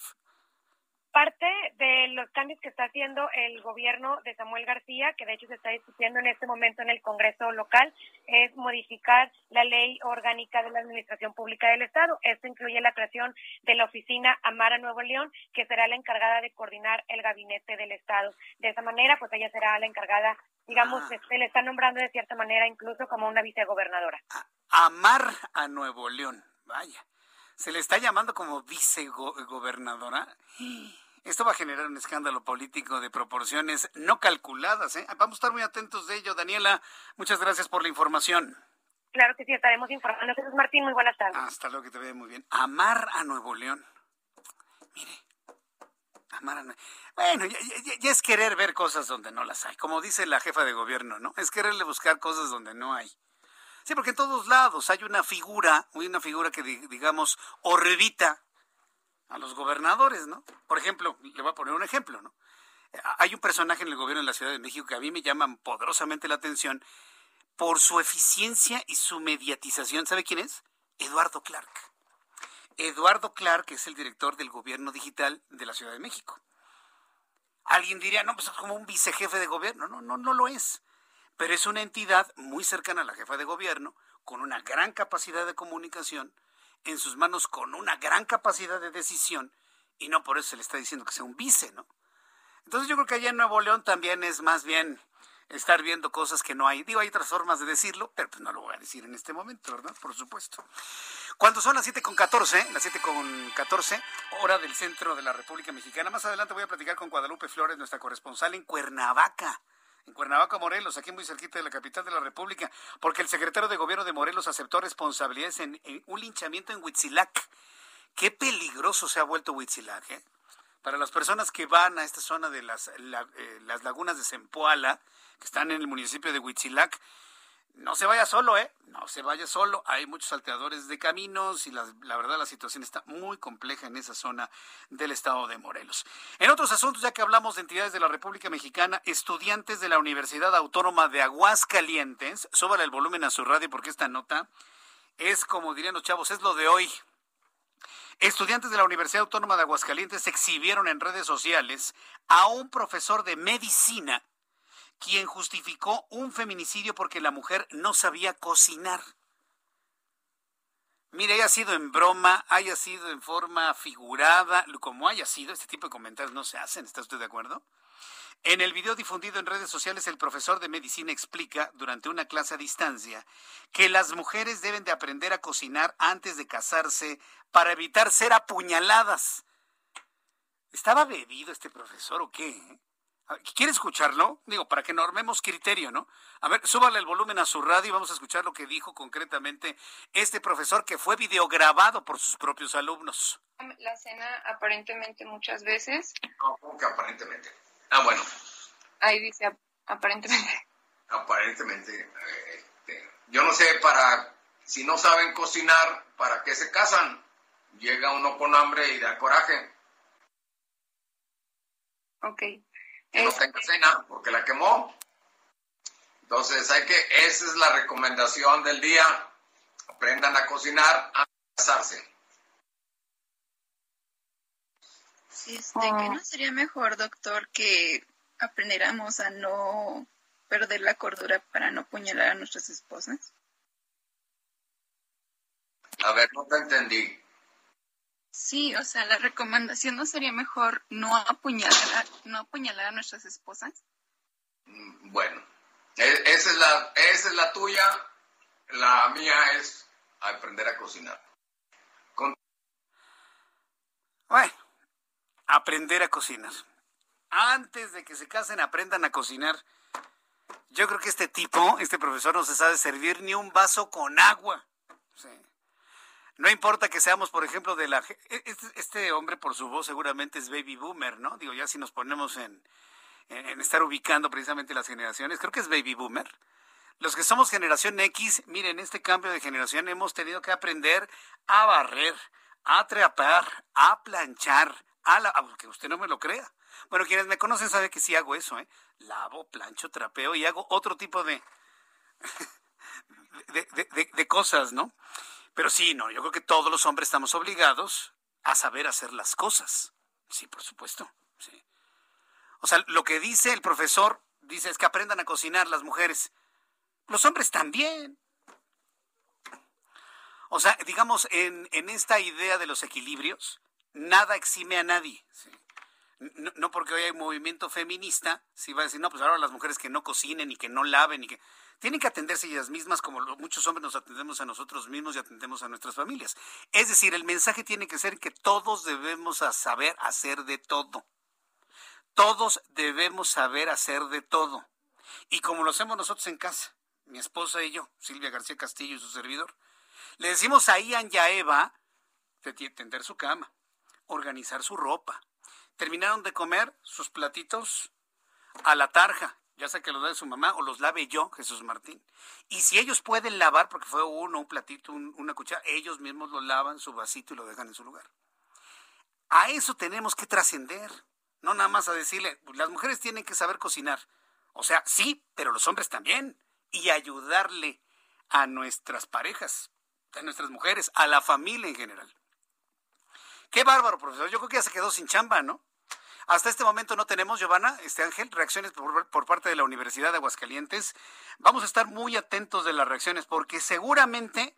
Parte de los cambios que está haciendo el gobierno de Samuel García, que de hecho se está discutiendo en este momento en el Congreso local, es modificar la ley orgánica de la Administración Pública del Estado. Esto incluye la creación de la oficina Amara Nuevo León, que será la encargada de coordinar el gabinete del Estado. De esa manera, pues ella será la encargada, digamos, ah. se le está nombrando de cierta manera incluso como una vicegobernadora. Amar a Nuevo León, vaya se le está llamando como vicegobernadora. Esto va a generar un escándalo político de proporciones no calculadas. ¿eh? Vamos a estar muy atentos de ello. Daniela, muchas gracias por la información. Claro que sí, estaremos informando. Jesús Martín, muy buenas tardes. Hasta luego, que te vea muy bien. Amar a Nuevo León. Mire, amar a Nuevo Bueno, ya, ya, es querer ver cosas donde no las hay. Como dice la jefa de gobierno, ¿no? Es quererle buscar cosas donde no hay. Sí, porque en todos lados hay una figura, una figura que digamos orbita a los gobernadores, ¿no? Por ejemplo, le voy a poner un ejemplo, ¿no? Hay un personaje en el gobierno de la Ciudad de México que a mí me llama poderosamente la atención por su eficiencia y su mediatización. ¿Sabe quién es? Eduardo Clark. Eduardo Clark es el director del gobierno digital de la Ciudad de México. Alguien diría, no, pues es como un vicejefe de gobierno. No, no, no lo es pero es una entidad muy cercana a la jefa de gobierno, con una gran capacidad de comunicación, en sus manos con una gran capacidad de decisión, y no por eso se le está diciendo que sea un vice, ¿no? Entonces yo creo que allá en Nuevo León también es más bien estar viendo cosas que no hay. Digo, hay otras formas de decirlo, pero pues no lo voy a decir en este momento, ¿verdad? Por supuesto. Cuando son las 7 con 14, las 7 con 14, hora del centro de la República Mexicana. Más adelante voy a platicar con Guadalupe Flores, nuestra corresponsal en Cuernavaca en Cuernavaca, Morelos, aquí muy cerquita de la capital de la República, porque el secretario de gobierno de Morelos aceptó responsabilidades en, un linchamiento en Huitzilac. Qué peligroso se ha vuelto Huitzilac, ¿eh? Para las personas que van a esta zona de las, eh, las lagunas de Zempoala, que están en el municipio de Huitzilac, no se vaya solo, ¿eh? No se vaya solo. Hay muchos salteadores de caminos y la, verdad la situación está muy compleja en esa zona del estado de Morelos. En otros asuntos, ya que hablamos de entidades de la República Mexicana, estudiantes de la Universidad Autónoma de Aguascalientes, súbale el volumen a su radio porque esta nota es, como dirían los chavos, es lo de hoy. Estudiantes de la Universidad Autónoma de Aguascalientes exhibieron en redes sociales a un profesor de medicina quien justificó un feminicidio porque la mujer no sabía cocinar. Mire, haya sido en broma, haya sido en forma figurada, como haya sido, este tipo de comentarios no se hacen, ¿está usted de acuerdo? En el video difundido en redes sociales, el profesor de medicina explica, durante una clase a distancia, que las mujeres deben de aprender a cocinar antes de casarse para evitar ser apuñaladas. ¿Estaba bebido este profesor o qué? ¿Quiere escucharlo? Digo, para que normemos criterio, ¿no? A ver, súbale el volumen a su radio y vamos a escuchar lo que dijo concretamente este profesor que fue videograbado por sus propios alumnos. La cena aparentemente muchas veces. ¿Cómo que aparentemente? Ah, bueno. Ahí dice aparentemente. Aparentemente. Eh, este, yo no sé, para si no saben cocinar, ¿para qué se casan? Llega uno con hambre y da coraje. Ok que no tenga cena porque la quemó. Entonces, hay que, esa es la recomendación del día. Aprendan a cocinar a casarse. Este, ¿que no sería mejor, doctor, que aprendiéramos a no perder la cordura para no apuñalar a nuestras esposas? A ver, no te entendí. Sí, o sea, la recomendación no sería mejor no apuñalar, no apuñalar a nuestras esposas. Mm, Bueno, e- esa es la, esa es la tuya. La mía es aprender a cocinar. Bueno, aprender a cocinar. Antes de que se casen, aprendan a cocinar. Yo creo que este tipo, este profesor, no se sabe servir ni un vaso con agua. Sí. No importa que seamos, por ejemplo, de la... ge- Este, este hombre, por su voz, seguramente es baby boomer, ¿no? Digo, ya si nos ponemos en, en, en estar ubicando precisamente las generaciones, creo que es baby boomer. Los que somos generación X, miren, este cambio de generación hemos tenido que aprender a barrer, a trapar, a planchar, a la... aunque usted no me lo crea. Bueno, quienes me conocen saben que sí hago eso, ¿eh? Lavo, plancho, trapeo y hago otro tipo de- de- de cosas, ¿no? Pero sí, no, yo creo que todos los hombres estamos obligados a saber hacer las cosas. Sí, por supuesto. Sí. O sea, lo que dice el profesor, dice es que aprendan a cocinar las mujeres. Los hombres también. O sea, digamos, en, en esta idea de los equilibrios, nada exime a nadie. No, no porque hoy hay movimiento feminista, si va a decir, no, pues ahora las mujeres que no cocinen y que no laven y que... Tienen que atenderse ellas mismas como muchos hombres nos atendemos a nosotros mismos y atendemos a nuestras familias. Es decir, el mensaje tiene que ser que todos debemos saber hacer de todo. Todos debemos saber hacer de todo. Y como lo hacemos nosotros en casa, mi esposa y yo, Silvia García Castillo y su servidor, le decimos a Ian y a Eva de tender su cama, organizar su ropa. Terminaron de comer sus platitos a la tarja, ya sea que los lave su mamá o los lave yo, Jesús Martín. Y si ellos pueden lavar, porque fue uno, un platito, un- una cuchara, ellos mismos lo lavan, su vasito y lo dejan en su lugar. A eso tenemos que trascender, no nada más a decirle, las mujeres tienen que saber cocinar. O sea, sí, pero los hombres también. Y ayudarle a nuestras parejas, a nuestras mujeres, a la familia en general. Qué bárbaro, profesor. Yo creo que ya se quedó sin chamba, ¿no? Hasta este momento no tenemos, Giovanna, este Ángel, reacciones por, parte de la Universidad de Aguascalientes. Vamos a estar muy atentos de las reacciones porque seguramente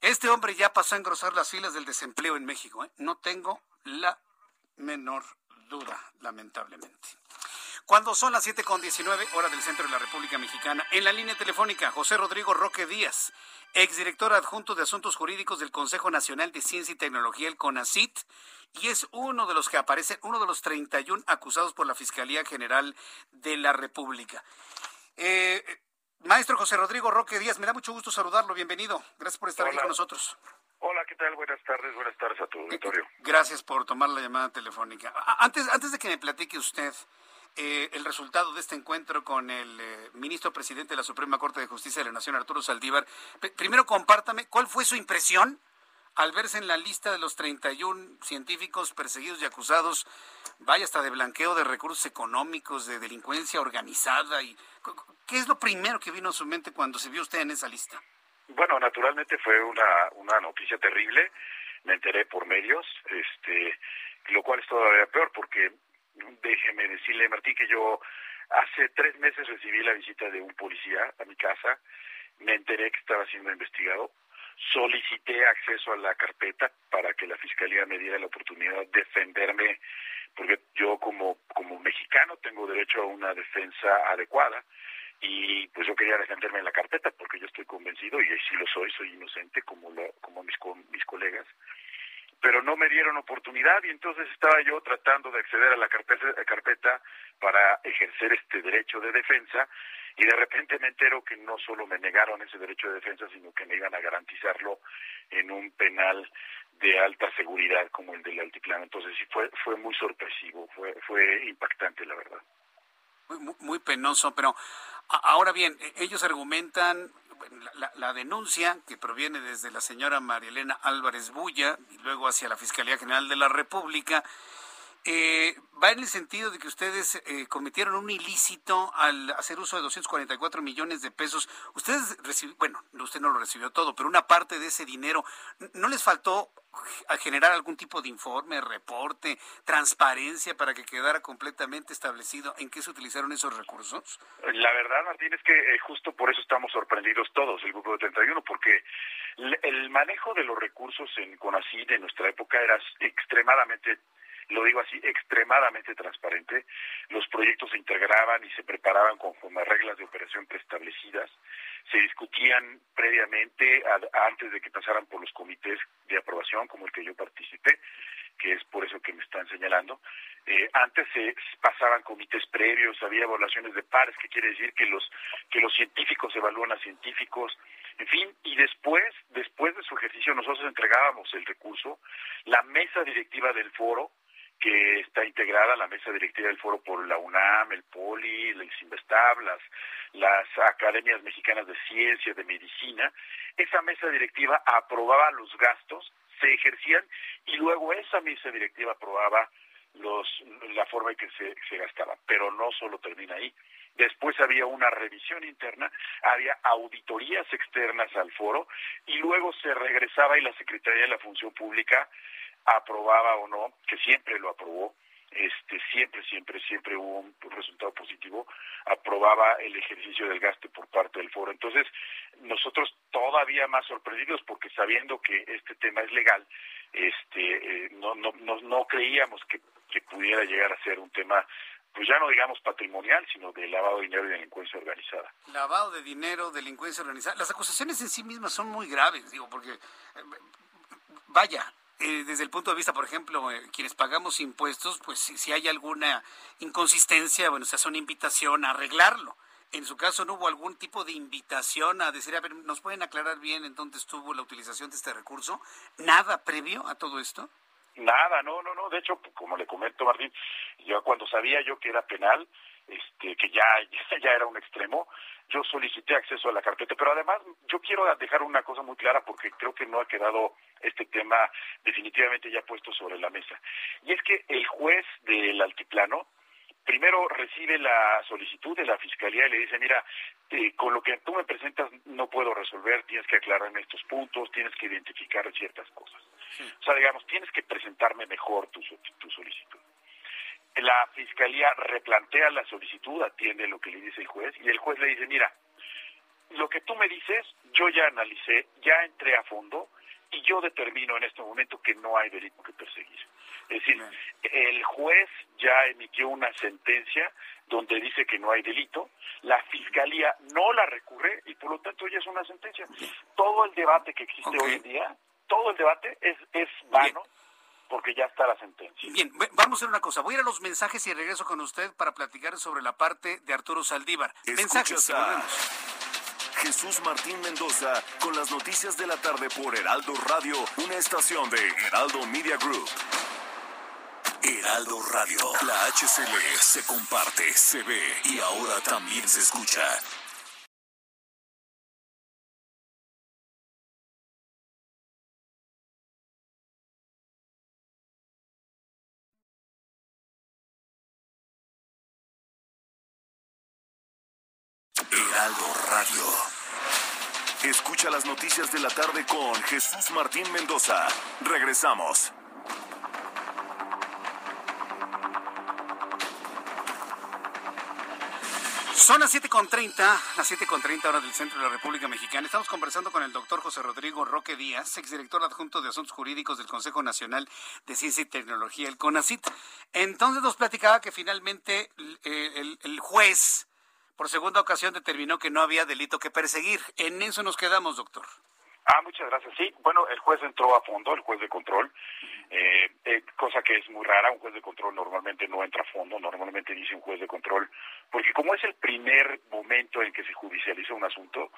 este hombre ya pasó a engrosar las filas del desempleo en México. ¿eh? No tengo la menor duda, lamentablemente. Cuando son las 7.19 hora del centro de la República Mexicana, en la línea telefónica, José Rodrigo Roque Díaz, exdirector adjunto de Asuntos Jurídicos del Consejo Nacional de Ciencia y Tecnología, el CONACIT, y es uno de los que aparecen, uno de los 31 acusados por la Fiscalía General de la República. Eh, maestro José Rodrigo Roque Díaz, me da mucho gusto saludarlo, bienvenido. Gracias por estar aquí con nosotros. Hola, ¿qué tal? Buenas tardes, buenas tardes a tu auditorio. Gracias por tomar la llamada telefónica. Antes, antes de que me platique usted eh, el resultado de este encuentro con el eh, ministro presidente de la Suprema Corte de Justicia de la Nación, Arturo Saldívar, primero compártame cuál fue su impresión al verse en la lista de los 31 científicos perseguidos y acusados, vaya hasta de blanqueo de recursos económicos, de delincuencia organizada. y ¿Qué es lo primero que vino a su mente cuando se vio usted en esa lista? Bueno, naturalmente fue una, una noticia terrible. Me enteré por medios, este, lo cual es todavía peor porque déjeme decirle, Martín, que yo hace tres meses recibí la visita de un policía a mi casa. Me enteré que estaba siendo investigado. Solicité acceso a la carpeta para que la fiscalía me diera la oportunidad de defenderme, porque yo como, como mexicano tengo derecho a una defensa adecuada y pues yo quería defenderme en la carpeta porque yo estoy convencido y sí lo soy, soy inocente como lo, como mis mis colegas, pero no me dieron oportunidad y entonces estaba yo tratando de acceder a la carpeta, carpeta para ejercer este derecho de defensa y de repente me entero que no solo me negaron ese derecho de defensa, sino que me iban a garantizarlo en un penal de alta seguridad como el del altiplano. Entonces sí fue fue muy sorpresivo, fue fue impactante la verdad. Muy, muy- penoso, pero ahora bien, e- ellos argumentan la denuncia que proviene desde la señora María Elena Álvarez Bulla y luego hacia la Fiscalía General de la República eh, va en el sentido de que ustedes eh, cometieron un ilícito al hacer uso de 244 millones de pesos. Ustedes recibieron, bueno, usted no lo recibió todo, pero una parte de ese dinero, ¿no les faltó generar algún tipo de informe, reporte, transparencia para que quedara completamente establecido en qué se utilizaron esos recursos? La verdad, Martín, es que eh, justo por eso estamos sorprendidos todos, el Grupo de 31, porque el manejo de los recursos en CONACYT en nuestra época era extremadamente lo digo así, extremadamente transparente. Los proyectos se integraban y se preparaban conforme a reglas de operación preestablecidas. Se discutían previamente, antes de que pasaran por los comités de aprobación, como el que yo participé, que es por eso que me están señalando. Eh, antes se pasaban comités previos, había evaluaciones de pares, que quiere decir que los que los científicos evalúan a científicos, en fin, y después, después de su ejercicio, nosotros entregábamos el recurso, la mesa directiva del foro que está integrada la mesa directiva del foro por la UNAM, el POLI, el Investab, las, las academias mexicanas de ciencia, de medicina. Esa mesa directiva aprobaba los gastos, se ejercían y luego esa mesa directiva aprobaba los, la forma en que se, se gastaba. Pero no solo termina ahí. Después había una revisión interna, había auditorías externas al foro y luego se regresaba y la Secretaría de la Función Pública aprobaba o no, que siempre lo aprobó, este siempre siempre siempre hubo un resultado positivo aprobaba el ejercicio del gasto por parte del foro entonces nosotros todavía más sorprendidos porque sabiendo que este tema es legal este eh, no, no no no creíamos que, que pudiera llegar a ser un tema pues ya no digamos patrimonial, sino de lavado de dinero y delincuencia organizada. Lavado de dinero, delincuencia organizada. Las acusaciones en sí mismas son muy graves, digo, porque, eh, vaya, eh, desde el punto de vista, por ejemplo, eh, quienes pagamos impuestos, pues si, hay alguna inconsistencia, bueno, se hace una invitación a arreglarlo. En su caso, ¿no hubo algún tipo de invitación a decir, a ver, ¿nos pueden aclarar bien en dónde estuvo la utilización de este recurso? ¿Nada previo a todo esto? Nada, no, no, no. De hecho, como le comento, Martín, yo cuando sabía yo que era penal, este, que ya, ya era un extremo, yo solicité acceso a la carpeta, pero además yo quiero dejar una cosa muy clara porque creo que no ha quedado este tema definitivamente ya puesto sobre la mesa. Y es que el juez del altiplano primero recibe la solicitud de la fiscalía y le dice, mira, eh, con lo que tú me presentas no puedo resolver, tienes que aclararme estos puntos, tienes que identificar ciertas cosas. O sea, digamos, tienes que presentarme mejor tu, tu solicitud la fiscalía replantea la solicitud, atiende lo que le dice el juez, y el juez le dice, mira, lo que tú me dices, yo ya analicé, ya entré a fondo, y yo determino en este momento que no hay delito que perseguir. Es decir, el juez ya emitió una sentencia donde dice que no hay delito, la fiscalía no la recurre y por lo tanto ya es una sentencia. Todo el debate que existe hoy en día, todo el debate es, es vano porque ya está la sentencia. Bien, vamos a hacer una cosa. Voy a ir a los mensajes y regreso con usted para platicar sobre la parte de Arturo Saldívar. mensajes. Jesús Martín Mendoza con las noticias de la tarde por Heraldo Radio, una estación de Heraldo Media Group. Heraldo Radio, la HCL se comparte, se ve y ahora también se escucha. Noticias de la tarde con Jesús Martín Mendoza. Regresamos. Son las 7.30, las 7.30 horas del centro de la República Mexicana. Estamos conversando con el doctor José Rodrigo Roque Díaz, exdirector adjunto de Asuntos Jurídicos del Consejo Nacional de Ciencia y Tecnología, el CONACIT. Entonces nos platicaba que finalmente el, el juez por segunda ocasión determinó que no había delito que perseguir. En eso nos quedamos, doctor. Ah, muchas gracias. Sí, bueno, el juez entró a fondo, el juez de control, eh, eh, cosa que es muy rara. Un juez de control normalmente no entra a fondo, normalmente dice un juez de control, porque como es el primer momento en que se judicializa un asunto,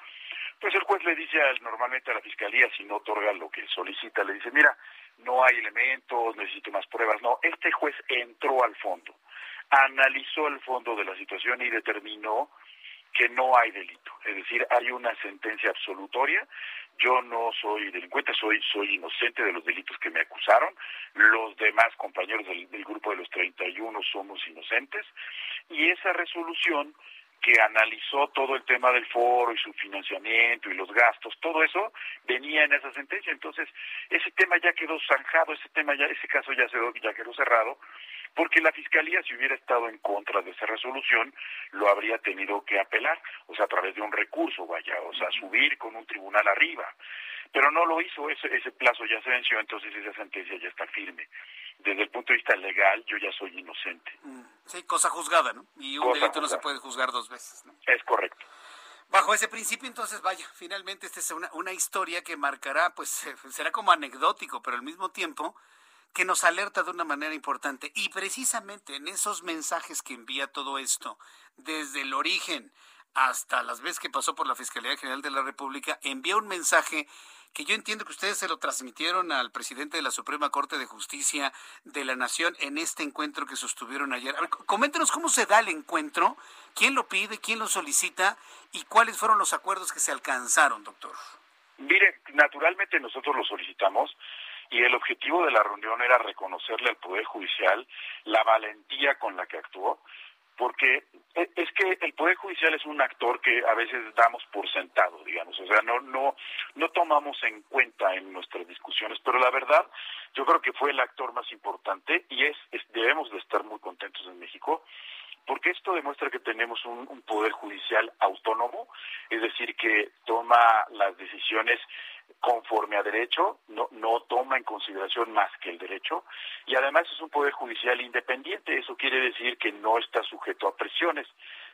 pues el juez le dice normalmente a la fiscalía, si no otorga lo que solicita, le dice, mira, no hay elementos, necesito más pruebas. No, este juez entró al fondo analizó el fondo de la situación y determinó que no hay delito. Es decir, hay una sentencia absolutoria. Yo no soy delincuente, soy, soy inocente de los delitos que me acusaron. Los demás compañeros del, grupo de los 31 somos inocentes. Y esa resolución que analizó todo el tema del foro y su financiamiento y los gastos, todo eso venía en esa sentencia. Entonces, ese tema ya quedó zanjado, ese tema ya, ese caso ya, se, ya quedó cerrado, porque la fiscalía, si hubiera estado en contra de esa resolución, lo habría tenido que apelar, o sea, a través de un recurso, vaya, o sea, subir con un tribunal arriba. Pero no lo hizo, ese, ese plazo ya se venció, entonces esa sentencia ya está firme desde el punto de vista legal, yo ya soy inocente. Sí, cosa juzgada, ¿no? Y un delito no se puede juzgar dos veces, ¿no? Es correcto. Bajo ese principio, entonces, vaya, finalmente esta es una, una historia que marcará, pues, será como anecdótico, pero al mismo tiempo que nos alerta de una manera importante. Y precisamente en esos mensajes que envía todo esto, desde el origen hasta las veces que pasó por la Fiscalía General de la República, envía un mensaje que yo entiendo que ustedes se lo transmitieron al presidente de la Suprema Corte de Justicia de la Nación en este encuentro que sostuvieron ayer. A coméntenos cómo se da el encuentro, quién lo pide, quién lo solicita y cuáles fueron los acuerdos que se alcanzaron, doctor. Mire, naturalmente nosotros lo solicitamos y el objetivo de la reunión era reconocerle al Poder Judicial la valentía con la que actuó, porque e, es que el poder judicial es un actor que a veces damos por sentado, digamos, o sea, no no no tomamos en cuenta en nuestras discusiones, pero la verdad yo creo que fue el actor más importante y es, debemos de estar muy contentos en México porque esto demuestra que tenemos un, poder judicial autónomo, es decir, que toma las decisiones conforme a derecho, no, no toma en consideración más que el derecho, y además es un poder judicial independiente, eso quiere decir que no está sujeto a presiones,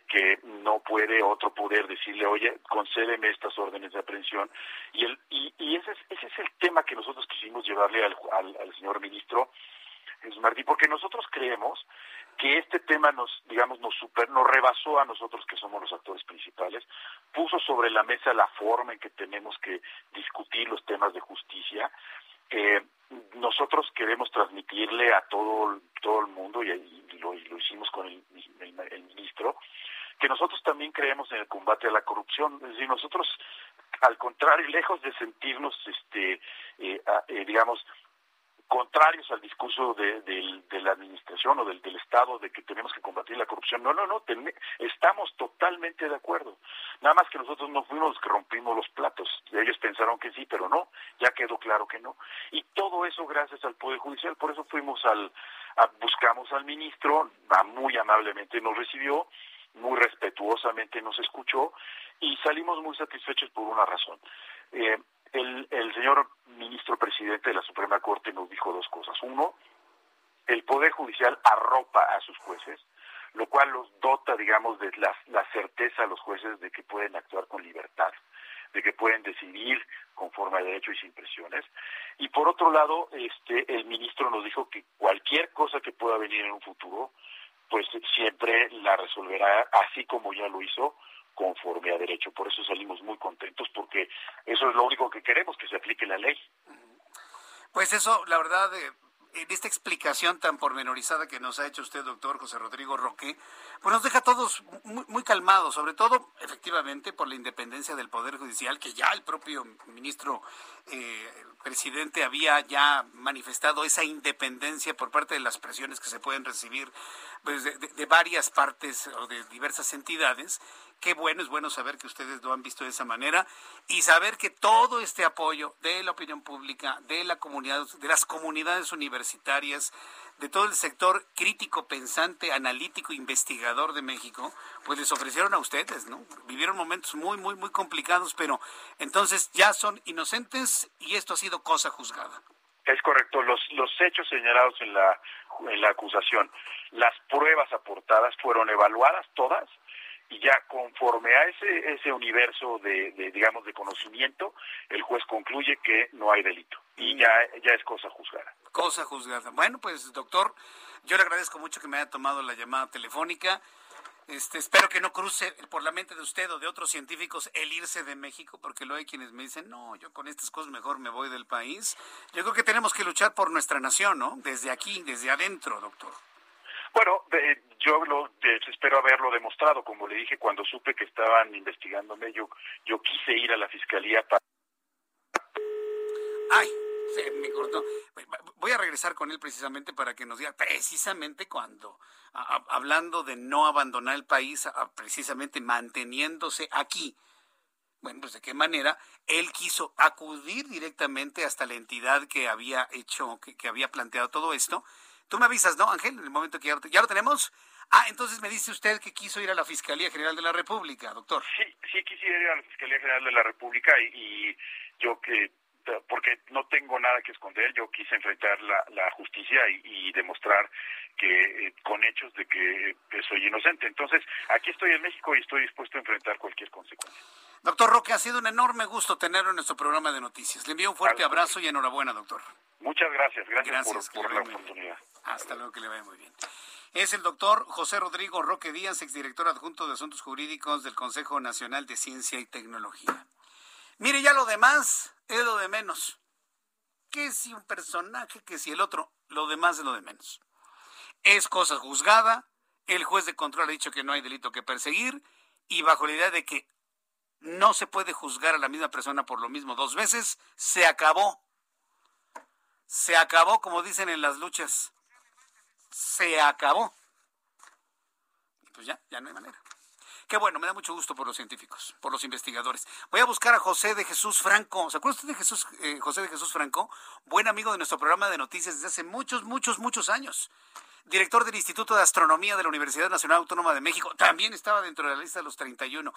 que no puede otro poder decirle, oye, concédeme estas órdenes de aprehensión, y, el, y, y ese, es, ese es el tema que nosotros quisimos llevarle al, al, al señor ministro Jesús porque nosotros creemos que este tema nos, digamos, nos super, nos rebasó a nosotros que somos los actores principales, puso sobre la mesa la forma en que tenemos que discutir los temas de justicia. Eh, nosotros queremos transmitirle a todo, todo el mundo, y, y, lo, y lo, hicimos con el, el, el, ministro, que nosotros también creemos en el combate a la corrupción. Es decir, nosotros, al contrario, lejos de sentirnos, este, eh, eh, digamos, contrarios al discurso de, de, la administración o del, Estado de que tenemos que combatir la corrupción. No, no, no, estamos totalmente de acuerdo. Nada más que nosotros no fuimos los que rompimos los platos. Ellos pensaron que sí, pero no, ya quedó claro que no. Y todo eso gracias al Poder Judicial. Por eso fuimos al, a, buscamos al ministro, muy amablemente nos recibió, muy respetuosamente nos escuchó y salimos muy satisfechos por una razón. Eh, el, el señor ministro presidente de la Suprema Corte nos dijo dos cosas. Uno, el Poder Judicial arropa a sus jueces, lo cual los dota, digamos, de la, la certeza a los jueces de que pueden actuar con libertad, de que pueden decidir conforme a derecho y sin presiones. Y por otro lado, este, el ministro nos dijo que cualquier cosa que pueda venir en un futuro, pues siempre la resolverá así como ya lo hizo, conforme a derecho. Por eso salimos muy contentos, porque eso es lo único que queremos, que se aplique la ley. Pues eso, la verdad, eh, en esta explicación tan pormenorizada que nos ha hecho usted, doctor José Rodrigo Roque, pues nos deja todos muy, calmados, sobre todo, efectivamente, por la independencia del Poder Judicial, que ya el propio ministro eh, presidente había ya manifestado esa independencia por parte de las presiones que se pueden recibir pues, de varias partes o de diversas entidades qué bueno, es bueno saber que ustedes lo han visto de esa manera y saber que todo este apoyo de la opinión pública, de la comunidad, de las comunidades universitarias, de todo el sector crítico, pensante, analítico, investigador de México, pues les ofrecieron a ustedes, ¿no? Vivieron momentos muy, muy, muy complicados, pero entonces ya son inocentes y esto ha sido cosa juzgada. Es correcto, los, los hechos señalados en la, en la acusación, las pruebas aportadas fueron evaluadas todas y ya conforme a ese ese universo de, de, digamos de conocimiento el juez concluye que no hay delito y ya ya es cosa juzgada cosa juzgada bueno pues doctor yo le agradezco mucho que me haya tomado la llamada telefónica este, espero que no cruce por la mente de usted o de otros científicos el irse de México, porque luego hay quienes me dicen, no, yo con estas cosas mejor me voy del país. Yo creo que tenemos que luchar por nuestra nación, ¿no? Desde aquí, desde adentro, doctor. Bueno, de, yo lo, espero haberlo demostrado. Como le dije, cuando supe que estaban investigándome, yo, yo quise ir a la fiscalía para... Ay, se me cortó. Voy a regresar con él precisamente para que nos diga precisamente cuando, hablando de no abandonar el país, a, precisamente manteniéndose aquí. Bueno, pues de qué manera él quiso acudir directamente hasta la entidad que había hecho, que había planteado todo esto. Tú me avisas, ¿no, Ángel? En el momento que ya, ya lo tenemos. Ah, entonces me dice usted que quiso ir a la Fiscalía General de la República, doctor. Sí, sí quisiera ir a la Fiscalía General de la República y, y yo que porque no tengo nada que esconder, yo quise enfrentar la, la justicia y, demostrar que eh, con hechos de que soy inocente. Entonces, aquí estoy en México y estoy dispuesto a enfrentar cualquier consecuencia. Doctor Roque, ha sido un enorme gusto tenerlo en nuestro programa de noticias. Le envío un fuerte abrazo y enhorabuena, doctor. Muchas gracias, gracias, por, la oportunidad. Hasta luego, que le vaya muy bien. Es el doctor José Rodrigo Roque Díaz, exdirector adjunto de Asuntos Jurídicos del Consejo Nacional de Ciencia y Tecnología. Mire, ya lo demás es lo de menos. Que si un personaje, que si el otro, lo demás es lo de menos. Es cosa juzgada, el juez de control ha dicho que no hay delito que perseguir y bajo la idea de que no se puede juzgar a la misma persona por lo mismo dos veces, se acabó. Se acabó, como dicen en las luchas. Se acabó. Pues ya, ya no hay manera. Qué bueno, me da mucho gusto por los científicos, por los investigadores. Voy a buscar a José de Jesús Franco. ¿Se acuerda usted de Jesús, eh, José de Jesús Franco? Buen amigo de nuestro programa de noticias desde hace muchos, muchos, muchos años. Director del Instituto de Astronomía de la Universidad Nacional Autónoma de México. También estaba dentro de la lista de los 31.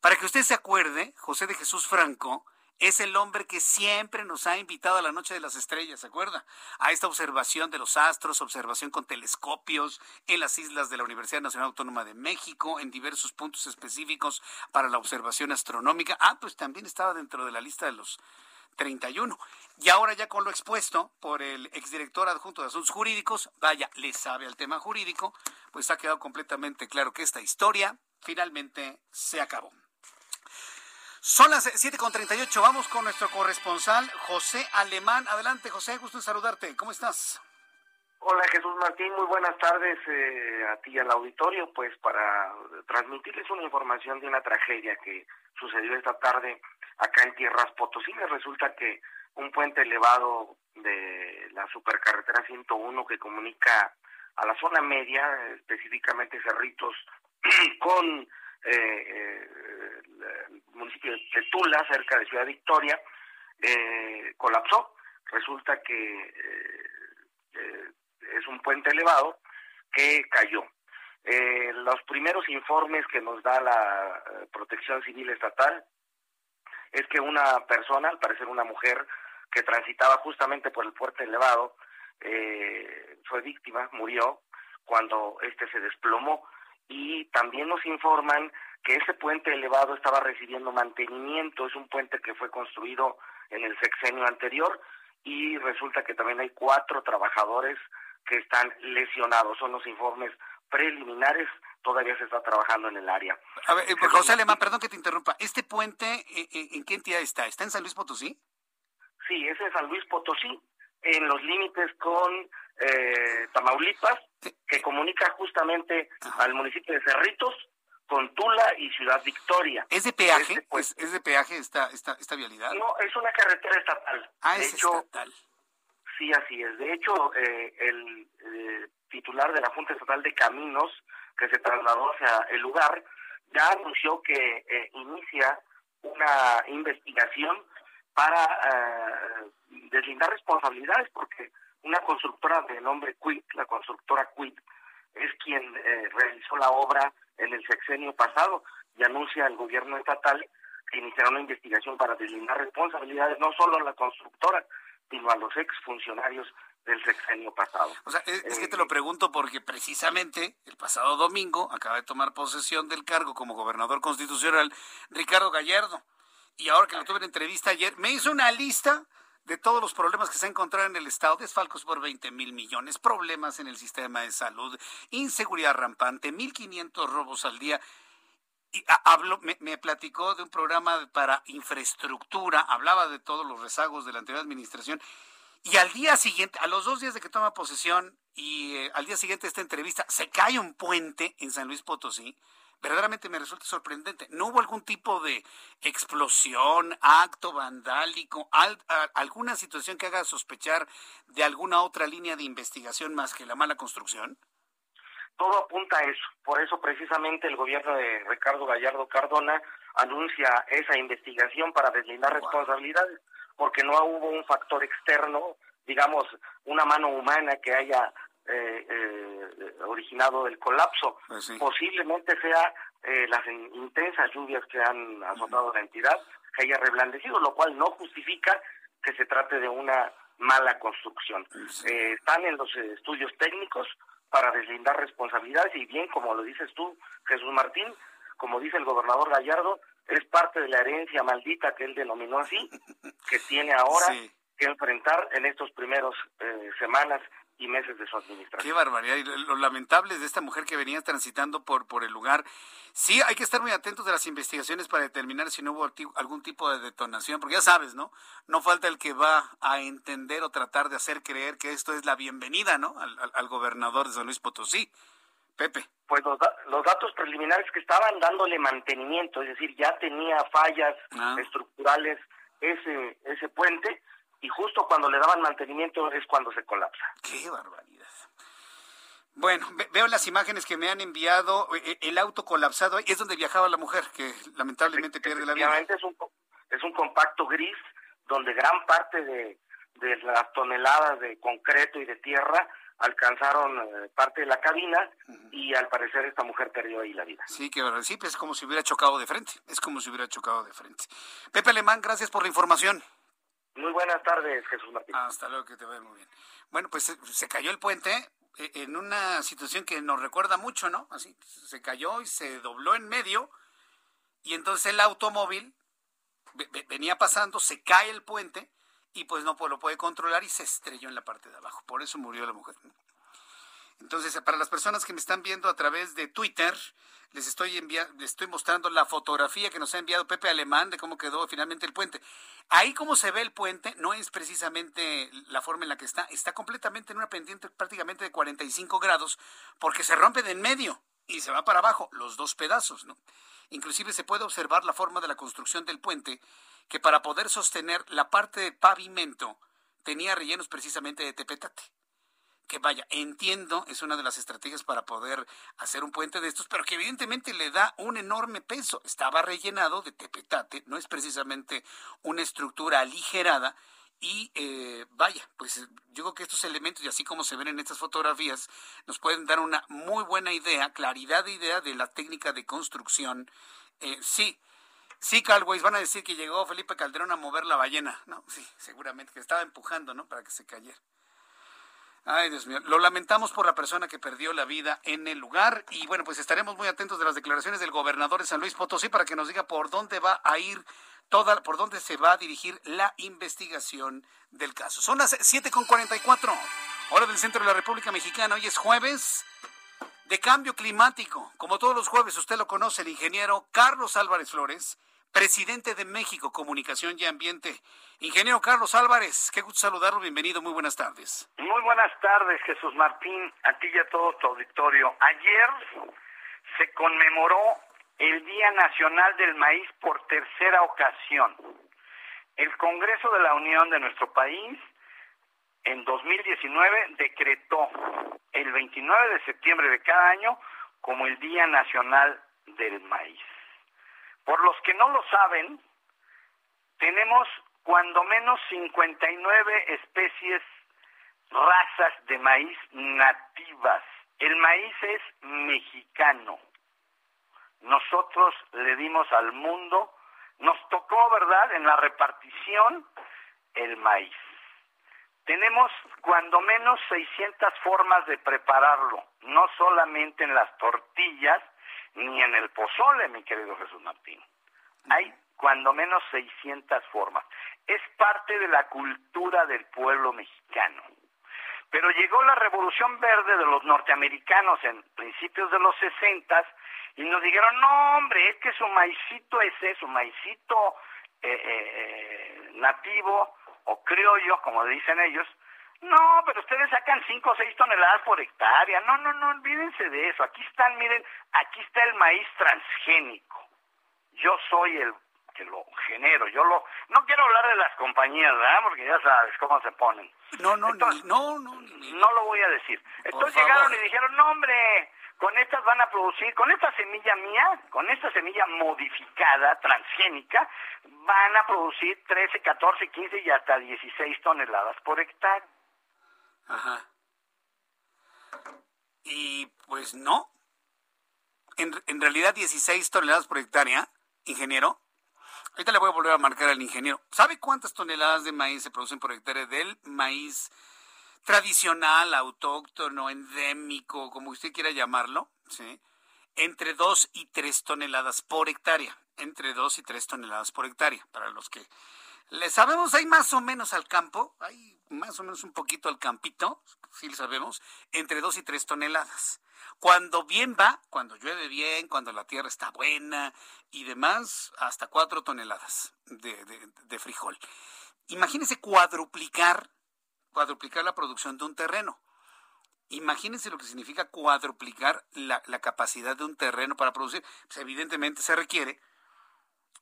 Para que usted se acuerde, José de Jesús Franco es el hombre que siempre nos ha invitado a la Noche de las Estrellas, ¿se acuerda? A esta observación de los astros, observación con telescopios en las islas de la Universidad Nacional Autónoma de México, en diversos puntos específicos para la observación astronómica. Ah, pues también estaba dentro de la lista de los 31. Y ahora ya con lo expuesto por el exdirector adjunto de Asuntos Jurídicos, vaya, le sabe al tema jurídico, pues ha quedado completamente claro que esta historia finalmente se acabó. Son las 7.38. Vamos con nuestro corresponsal José Alemán. Adelante, José, gusto en saludarte. ¿Cómo estás? Hola Jesús Martín, muy buenas tardes eh, a ti y al auditorio, pues para transmitirles una información de una tragedia que sucedió esta tarde acá en Tierras Potosí. Resulta que un puente elevado de la supercarretera 101 que comunica a la zona media, específicamente Cerritos, con eh, eh, el municipio de Tula, cerca de Ciudad Victoria, eh, colapsó. Resulta que es un puente elevado que cayó. los primeros informes que nos da la Protección Civil Estatal es que una persona, al parecer una mujer, que transitaba justamente por el puente elevado, fue víctima, murió cuando este se desplomó y también nos informan que ese puente elevado estaba recibiendo mantenimiento, es un puente que fue construido en el sexenio anterior y resulta que también hay cuatro trabajadores que están lesionados, son los informes preliminares, todavía se está trabajando en el área. A ver, eh, José Alemán, perdón que te interrumpa, ¿este puente eh, eh, en qué entidad está? ¿Está en San Luis Potosí? Sí, es en San Luis Potosí, en los límites con eh, Tamaulipas, que comunica justamente al municipio de Cerritos con Tula y Ciudad Victoria. ¿Es de peaje? Este, pues, ¿Es, de peaje esta, esta, esta vialidad? No, es una carretera estatal. Ah, es estatal. Sí, así es. De hecho, eh, el eh, titular de la Junta Estatal de Caminos, que se trasladó hacia el lugar, ya anunció que eh, inicia una investigación para deslindar responsabilidades, porque una constructora de nombre Quit, la constructora Quit, es quien eh, realizó la obra en el sexenio pasado y anuncia al gobierno estatal que iniciará una investigación para deslindar responsabilidades no solo a la constructora, sino a los exfuncionarios del sexenio pasado. O sea, es, que te lo eh, pregunto porque precisamente el pasado domingo acaba de tomar posesión del cargo como gobernador constitucional Ricardo Gallardo. Y ahora que lo tuve en entrevista ayer, me hizo una lista de todos los problemas que se han encontrado en el Estado, desfalcos por 20 mil millones, problemas en el sistema de salud, inseguridad rampante, 1.500 robos al día. Y hablo, me, me, platicó de un programa para infraestructura, hablaba de todos los rezagos de la anterior administración Y al día siguiente, a los dos días de que toma posesión y eh, al día siguiente de esta entrevista, se cae un puente en San Luis Potosí. Verdaderamente me resulta sorprendente. ¿No hubo algún tipo de explosión, acto vandálico, alguna situación que haga sospechar de alguna otra línea de investigación más que la mala construcción? Todo apunta a eso. Por eso precisamente el gobierno de Ricardo Gallardo Cardona anuncia esa investigación para deslindar responsabilidades, porque no hubo un factor externo, digamos, una mano humana que haya eh, eh, originado el colapso. Pues Posiblemente sea eh, las intensas lluvias que han azotado la entidad que haya reblandecido, lo cual no justifica que se trate de una mala construcción. Eh, están en los estudios técnicos para deslindar responsabilidades y bien, como lo dices tú, Jesús Martín, como dice el gobernador Gallardo, es parte de la herencia maldita que él denominó así, que tiene ahora que enfrentar en estos primeros eh, semanas y meses de su administración. Qué barbaridad. Y lo lamentable de esta mujer que venía transitando por, por el lugar. Sí, hay que estar muy atentos de las investigaciones para determinar si no hubo algún tipo de detonación, porque ya sabes, ¿no? No falta el que va a entender o tratar de hacer creer que esto es la bienvenida, ¿no? Al, gobernador de San Luis Potosí. Pepe. Pues los, los, datos preliminares que estaban dándole mantenimiento, es decir, ya tenía fallas ah. estructurales ese, ese puente, y justo cuando le daban mantenimiento es cuando se colapsa. ¡Qué barbaridad! Bueno, veo las imágenes que me han enviado, e, e, el auto colapsado, es donde viajaba la mujer, que lamentablemente pierde la vida. Es un, es un compacto gris donde gran parte de, de las toneladas de concreto y de tierra alcanzaron eh, parte de la cabina y al parecer esta mujer perdió ahí la vida. Sí, que sí, pues es como si hubiera chocado de frente, es como si hubiera chocado de frente. Pepe Alemán, gracias por la información. Muy buenas tardes, Jesús Martín. Hasta luego, que te vaya muy bien. Bueno, pues se cayó el puente eh, en una situación que nos recuerda mucho, ¿no? Así, se cayó y se dobló en medio y entonces el automóvil venía pasando, se cae el puente y pues no lo puede controlar y se estrelló en la parte de abajo. Por eso murió la mujer. Entonces, para las personas que me están viendo a través de Twitter, les estoy enviando, les estoy mostrando la fotografía que nos ha enviado Pepe Alemán de cómo quedó finalmente el puente. Ahí como se ve el puente, no es precisamente la forma en la que está, está completamente en una pendiente prácticamente de 45 grados, porque se rompe de en medio y se va para abajo, los dos pedazos, ¿no? Inclusive se puede observar la forma de la construcción del puente, que para poder sostener la parte de pavimento tenía rellenos precisamente de tepetate que vaya, entiendo, es una de las estrategias para poder hacer un puente de estos, pero que evidentemente le da un enorme peso. Estaba rellenado de tepetate, no es precisamente una estructura aligerada. Y eh, vaya, pues yo creo que estos elementos, y así como se ven en estas fotografías, nos pueden dar una muy buena idea, claridad de idea de la técnica de construcción. Eh, sí, Sí, Calways, van a decir que llegó Felipe Calderón a mover la ballena, ¿no? Sí, seguramente que estaba empujando, ¿no? Para que se cayera. Ay, Dios mío. Lo lamentamos por la persona que perdió la vida en el lugar y bueno, pues estaremos muy atentos de las declaraciones del gobernador de San Luis Potosí para que nos diga por dónde va a ir toda, por dónde se va a dirigir la investigación del caso. Son las 7.44, hora del centro de la República Mexicana. Hoy es jueves de cambio climático. Como todos los jueves, usted lo conoce, el ingeniero Carlos Álvarez Flores presidente de México Comunicación y Ambiente. Ingeniero Carlos Álvarez, qué gusto saludarlo, bienvenido, muy buenas tardes. Muy buenas tardes, Jesús Martín, a ti y a todo tu auditorio. Ayer se conmemoró el Día Nacional del Maíz por tercera ocasión. El Congreso de la Unión de nuestro país en 2019 decretó el 29 de septiembre de cada año como el Día Nacional del Maíz. Por los que no lo saben, tenemos cuando menos 59 especies, razas de maíz nativas. El maíz es mexicano. Nosotros le dimos al mundo, nos tocó, ¿verdad?, en la repartición el maíz. Tenemos cuando menos 600 formas de prepararlo, no solamente en las tortillas, ni en el pozole, mi querido Jesús Martín. Hay cuando menos 600 formas. Es parte de la cultura del pueblo mexicano. Pero llegó la revolución verde de los norteamericanos en principios de los 60 y nos dijeron, no hombre, es que su maicito es eso, maicito eh, eh, eh, nativo o criollo, como dicen ellos, no, pero ustedes sacan 5 o 6 toneladas por hectárea. No, no, no, olvídense de eso. Aquí están, miren, aquí está el maíz transgénico. Yo soy el que lo genero. Yo lo no quiero hablar de las compañías, ¿verdad? Porque ya sabes cómo se ponen. No, no, no, no, no lo voy a decir. Entonces llegaron y dijeron, "No, hombre, con estas van a producir, con esta semilla mía, con esta semilla modificada, transgénica, van a producir 13, 14, 15 y hasta 16 toneladas por hectárea. Ajá. Y pues no. En, en realidad 16 toneladas por hectárea, ingeniero. Ahorita le voy a volver a marcar al ingeniero. ¿Sabe cuántas toneladas de maíz se producen por hectárea del maíz tradicional, autóctono, endémico, como usted quiera llamarlo? ¿sí? Entre 2 y 3 toneladas por hectárea. Entre 2 y 3 toneladas por hectárea. Para los que le sabemos, hay más o menos al campo, hay más o menos un poquito al campito, sí lo sabemos, entre 2 y 3 toneladas. Cuando bien va, cuando llueve bien, cuando la tierra está buena y demás, hasta 4 toneladas de, frijol. Imagínese cuadruplicar, cuadruplicar la producción de un terreno. Imagínense lo que significa cuadruplicar la, la capacidad de un terreno para producir. Pues evidentemente se requiere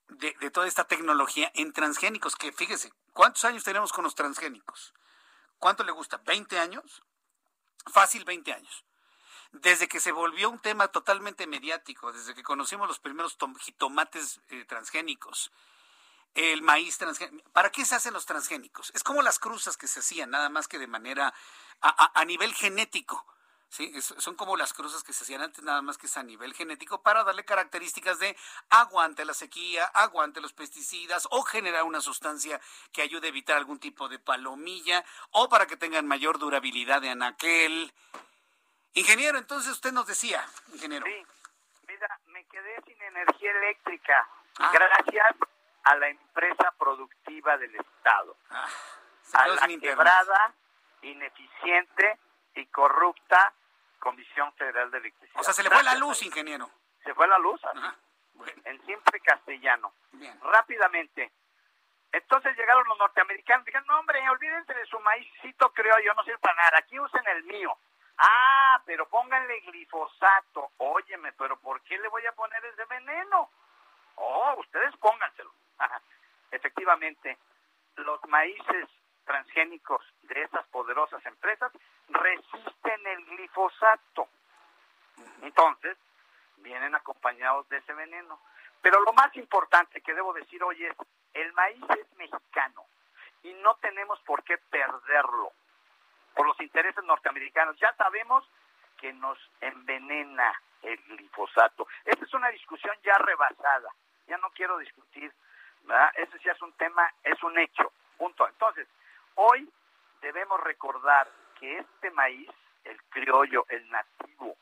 de, toda esta tecnología en transgénicos, que fíjese, ¿cuántos años tenemos con los transgénicos? ¿Cuánto le gusta? ¿20 años? Fácil 20 años. Desde que se volvió un tema totalmente mediático, desde que conocimos los primeros jitomates eh, transgénicos, el maíz transgénico. ¿Para qué se hacen los transgénicos? Es como las cruzas que se hacían, nada más que de manera a, nivel genético. ¿Sí? son como las cruzas que se hacían antes, nada más que es a nivel genético, para darle características de aguante la sequía, aguante los pesticidas, o generar una sustancia que ayude a evitar algún tipo de palomilla, o para que tengan mayor durabilidad de anaquel. Ingeniero, entonces usted nos decía, ingeniero. Sí, mira, me quedé sin energía eléctrica. Ah. Gracias a la empresa productiva del Estado. Ah, a la quebrada, ineficiente y corrupta Comisión Federal de Electricidad. O sea, se le fue la luz, ingeniero. Se fue la luz, en siempre castellano. Rápidamente. Entonces llegaron los norteamericanos dijeron, no hombre, olvídense de su maízito creo yo, no sirve para nada, aquí usen el mío. Ah, pero pónganle glifosato. Óyeme, pero ¿por qué le voy a poner ese veneno? Oh, ustedes pónganselo. Efectivamente, los maíces transgénicos de estas poderosas empresas resisten el glifosato. Entonces, vienen acompañados de ese veneno. Pero lo más importante que debo decir hoy es, el maíz es mexicano y no tenemos por qué perderlo por los intereses norteamericanos. Ya sabemos que nos envenena el glifosato. Esta es una discusión ya rebasada. Ya no quiero discutir, ¿verdad? Ese sí es un tema, es un hecho. Punto. Entonces, hoy debemos recordar que este maíz, el criollo, el nativo,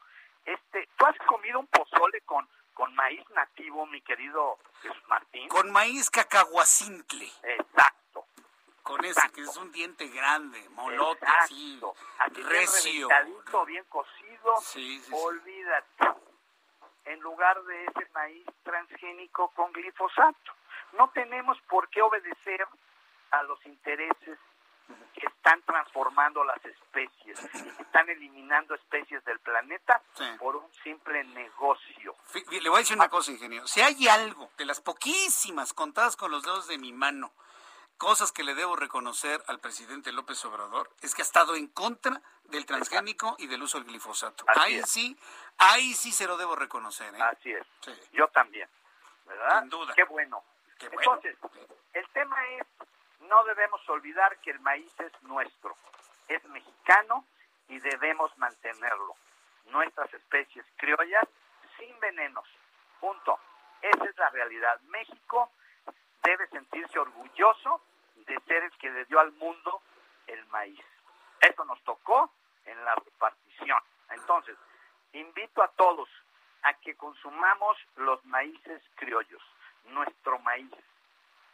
este, ¿tú has comido un pozole con, con maíz nativo, mi querido Jesús Martín? Con maíz cacahuacintle. Exacto. Con ese que es un diente grande, molote, así, recio. Bien, bien cocido, sí, sí, olvídate. En lugar de ese maíz transgénico con glifosato. No tenemos por qué obedecer a los intereses que están transformando las especies, están eliminando especies del planeta por un simple negocio. Le voy a decir una cosa, ingeniero. Si hay algo de las poquísimas contadas con los dedos de mi mano, cosas que le debo reconocer al presidente López Obrador, es que ha estado en contra del transgénico y del uso del glifosato. ahí sí, ahí sí se lo debo reconocer. ¿eh? Así es. Yo también. ¿Verdad? Sin duda. Qué bueno. Entonces, el tema es no debemos olvidar que el maíz es nuestro, es mexicano y debemos mantenerlo. Nuestras especies criollas sin venenos. Punto. Esa es la realidad. México debe sentirse orgulloso de ser el que le dio al mundo el maíz. Eso nos tocó en la repartición. Entonces, invito a todos a que consumamos los maíces criollos, nuestro maíz.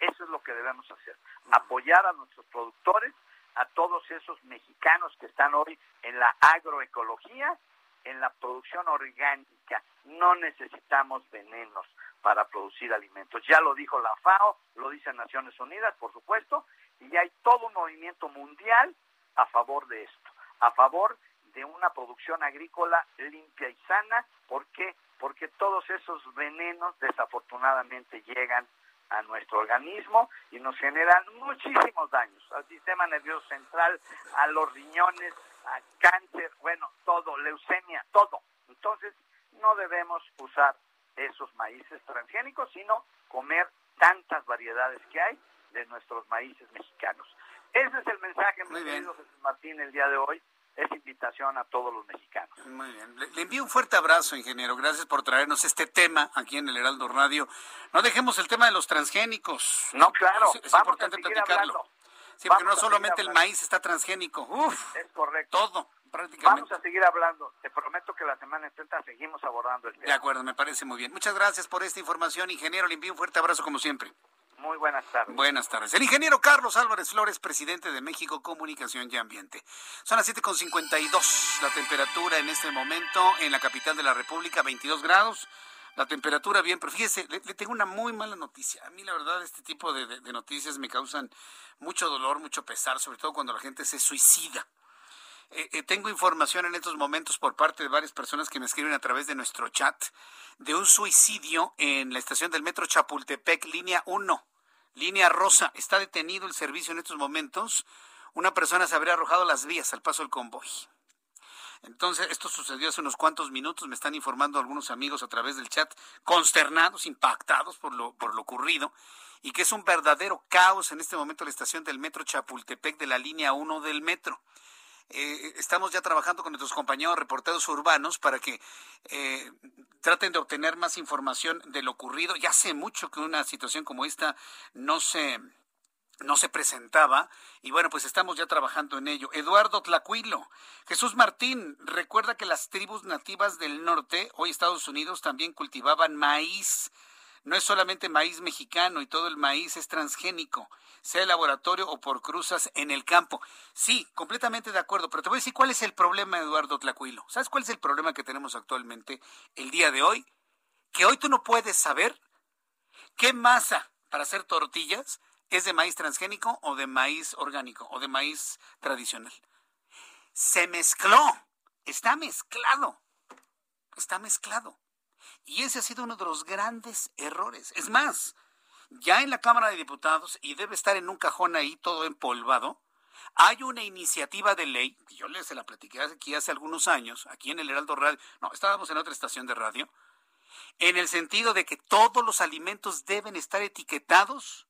Eso es lo que debemos hacer. Apoyar a nuestros productores, a todos esos mexicanos que están hoy en la agroecología, en la producción orgánica. No necesitamos venenos para producir alimentos. Ya lo dijo la FAO, lo dicen Naciones Unidas, por supuesto, Y hay todo un movimiento mundial a favor de esto, a favor de una producción agrícola limpia y sana. ¿Por qué? Porque todos esos venenos desafortunadamente llegan a nuestro organismo y nos generan muchísimos daños al sistema nervioso central, a los riñones, a cáncer, bueno, todo, leucemia, todo. Entonces, no debemos usar esos maíces transgénicos, sino comer tantas variedades que hay de nuestros maíces mexicanos. Ese es el mensaje, mi querido Jesús Martín, el día de hoy. Es invitación a todos los mexicanos. Muy bien. Le, le, envío un fuerte abrazo, ingeniero. Gracias por traernos este tema aquí en el Heraldo Radio. No dejemos el tema de los transgénicos. No, claro. Es, es importante platicarlo. Hablando. Sí, porque no solamente el maíz está transgénico. Uf. Es correcto. Todo. Prácticamente. Vamos a seguir hablando. Te prometo que la semana entrante seguimos abordando el tema. De acuerdo, me parece muy bien. Muchas gracias por esta información, ingeniero. Le envío un fuerte abrazo como siempre. Muy buenas tardes. Buenas tardes. El ingeniero Carlos Álvarez Flores, presidente de México Comunicación y Ambiente. Son las 7.52. La temperatura en este momento en la capital de la República, 22 grados. La temperatura bien, pero fíjese, le, tengo una muy mala noticia. A mí la verdad este tipo de noticias me causan mucho dolor, mucho pesar, sobre todo cuando la gente se suicida. Eh, eh, tengo información en estos momentos por parte de varias personas que me escriben a través de nuestro chat de un suicidio en la estación del metro Chapultepec, línea 1, línea rosa. Está detenido el servicio en estos momentos. Una persona se habría arrojado las vías al paso del convoy. Entonces, esto sucedió hace unos cuantos minutos, me están informando algunos amigos a través del chat, consternados, impactados por lo, por lo ocurrido, y que es un verdadero caos en este momento la estación del metro Chapultepec de la línea 1 del metro. Eh, estamos ya trabajando con nuestros compañeros reporteros urbanos para que eh, traten de obtener más información de lo ocurrido. Ya hace mucho que una situación como esta no se no se presentaba y bueno, pues estamos ya trabajando en ello. Eduardo Tlacuilo, Jesús Martín, recuerda que las tribus nativas del norte, hoy Estados Unidos, también cultivaban maíz. No es solamente maíz mexicano y todo el maíz es transgénico, sea el laboratorio o por cruzas en el campo. Sí, completamente de acuerdo, pero te voy a decir cuál es el problema, Eduardo Tlacuilo. ¿Sabes cuál es el problema que tenemos actualmente el día de hoy? Que hoy tú no puedes saber qué masa para hacer tortillas es de maíz transgénico o de maíz orgánico o de maíz tradicional. Se mezcló, está mezclado, está mezclado. Y ese ha sido uno de los grandes errores. Es más, ya en la Cámara de Diputados, y debe estar en un cajón ahí todo empolvado, hay una iniciativa de ley, que yo les se la platiqué aquí hace algunos años, aquí en el Heraldo Radio, no, estábamos en otra estación de radio, en el sentido de que todos los alimentos deben estar etiquetados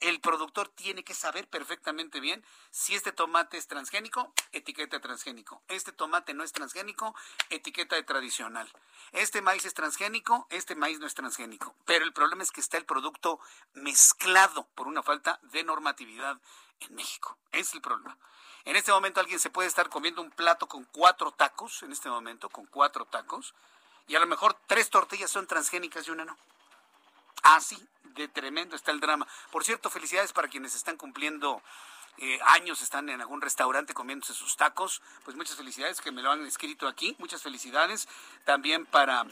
el productor tiene que saber perfectamente bien si este tomate es transgénico, etiqueta transgénico. Este tomate no es transgénico, etiqueta de tradicional. Este maíz es transgénico, este maíz no es transgénico. Pero el problema es que está el producto mezclado por una falta de normatividad en México. Es el problema. En este momento alguien se puede estar comiendo un plato con cuatro tacos, en este momento, con cuatro tacos, y a lo mejor tres tortillas son transgénicas y una no. Así de tremendo está el drama. Por cierto, felicidades para quienes están cumpliendo eh, años, están en algún restaurante comiéndose sus tacos. Pues muchas felicidades que me lo han escrito aquí. Muchas felicidades también para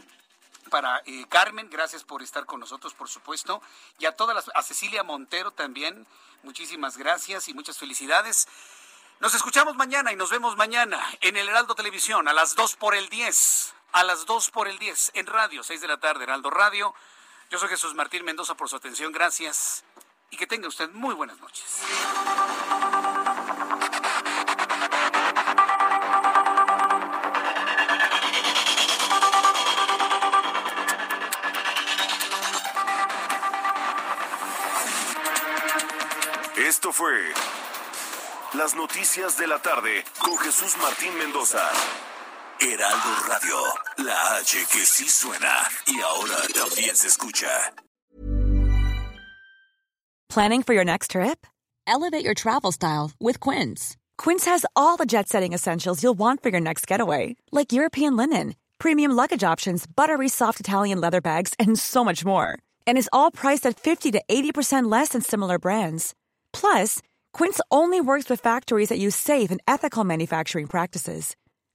para eh, Carmen, gracias por estar con nosotros, por supuesto, y a todas las, a Cecilia Montero también, muchísimas gracias y muchas felicidades. Nos escuchamos mañana y nos vemos mañana en el Heraldo Televisión a las 2 por el 10, a las 2 por el 10 en radio, 6 de la tarde, Heraldo Radio. Yo soy Jesús Martín Mendoza por su atención, gracias y que tenga usted muy buenas noches. Esto fue Las Noticias de la Tarde con Jesús Martín Mendoza. Heraldo Radio, la H que sí suena y ahora también se escucha. Planning for your next trip? Elevate your travel style with Quince. Quince has all the jet setting essentials you'll want for your next getaway, like European linen, premium luggage options, buttery soft Italian leather bags, and so much more. And is all priced at 50 to 80% less than similar brands. Plus, Quince only works with factories that use safe and ethical manufacturing practices.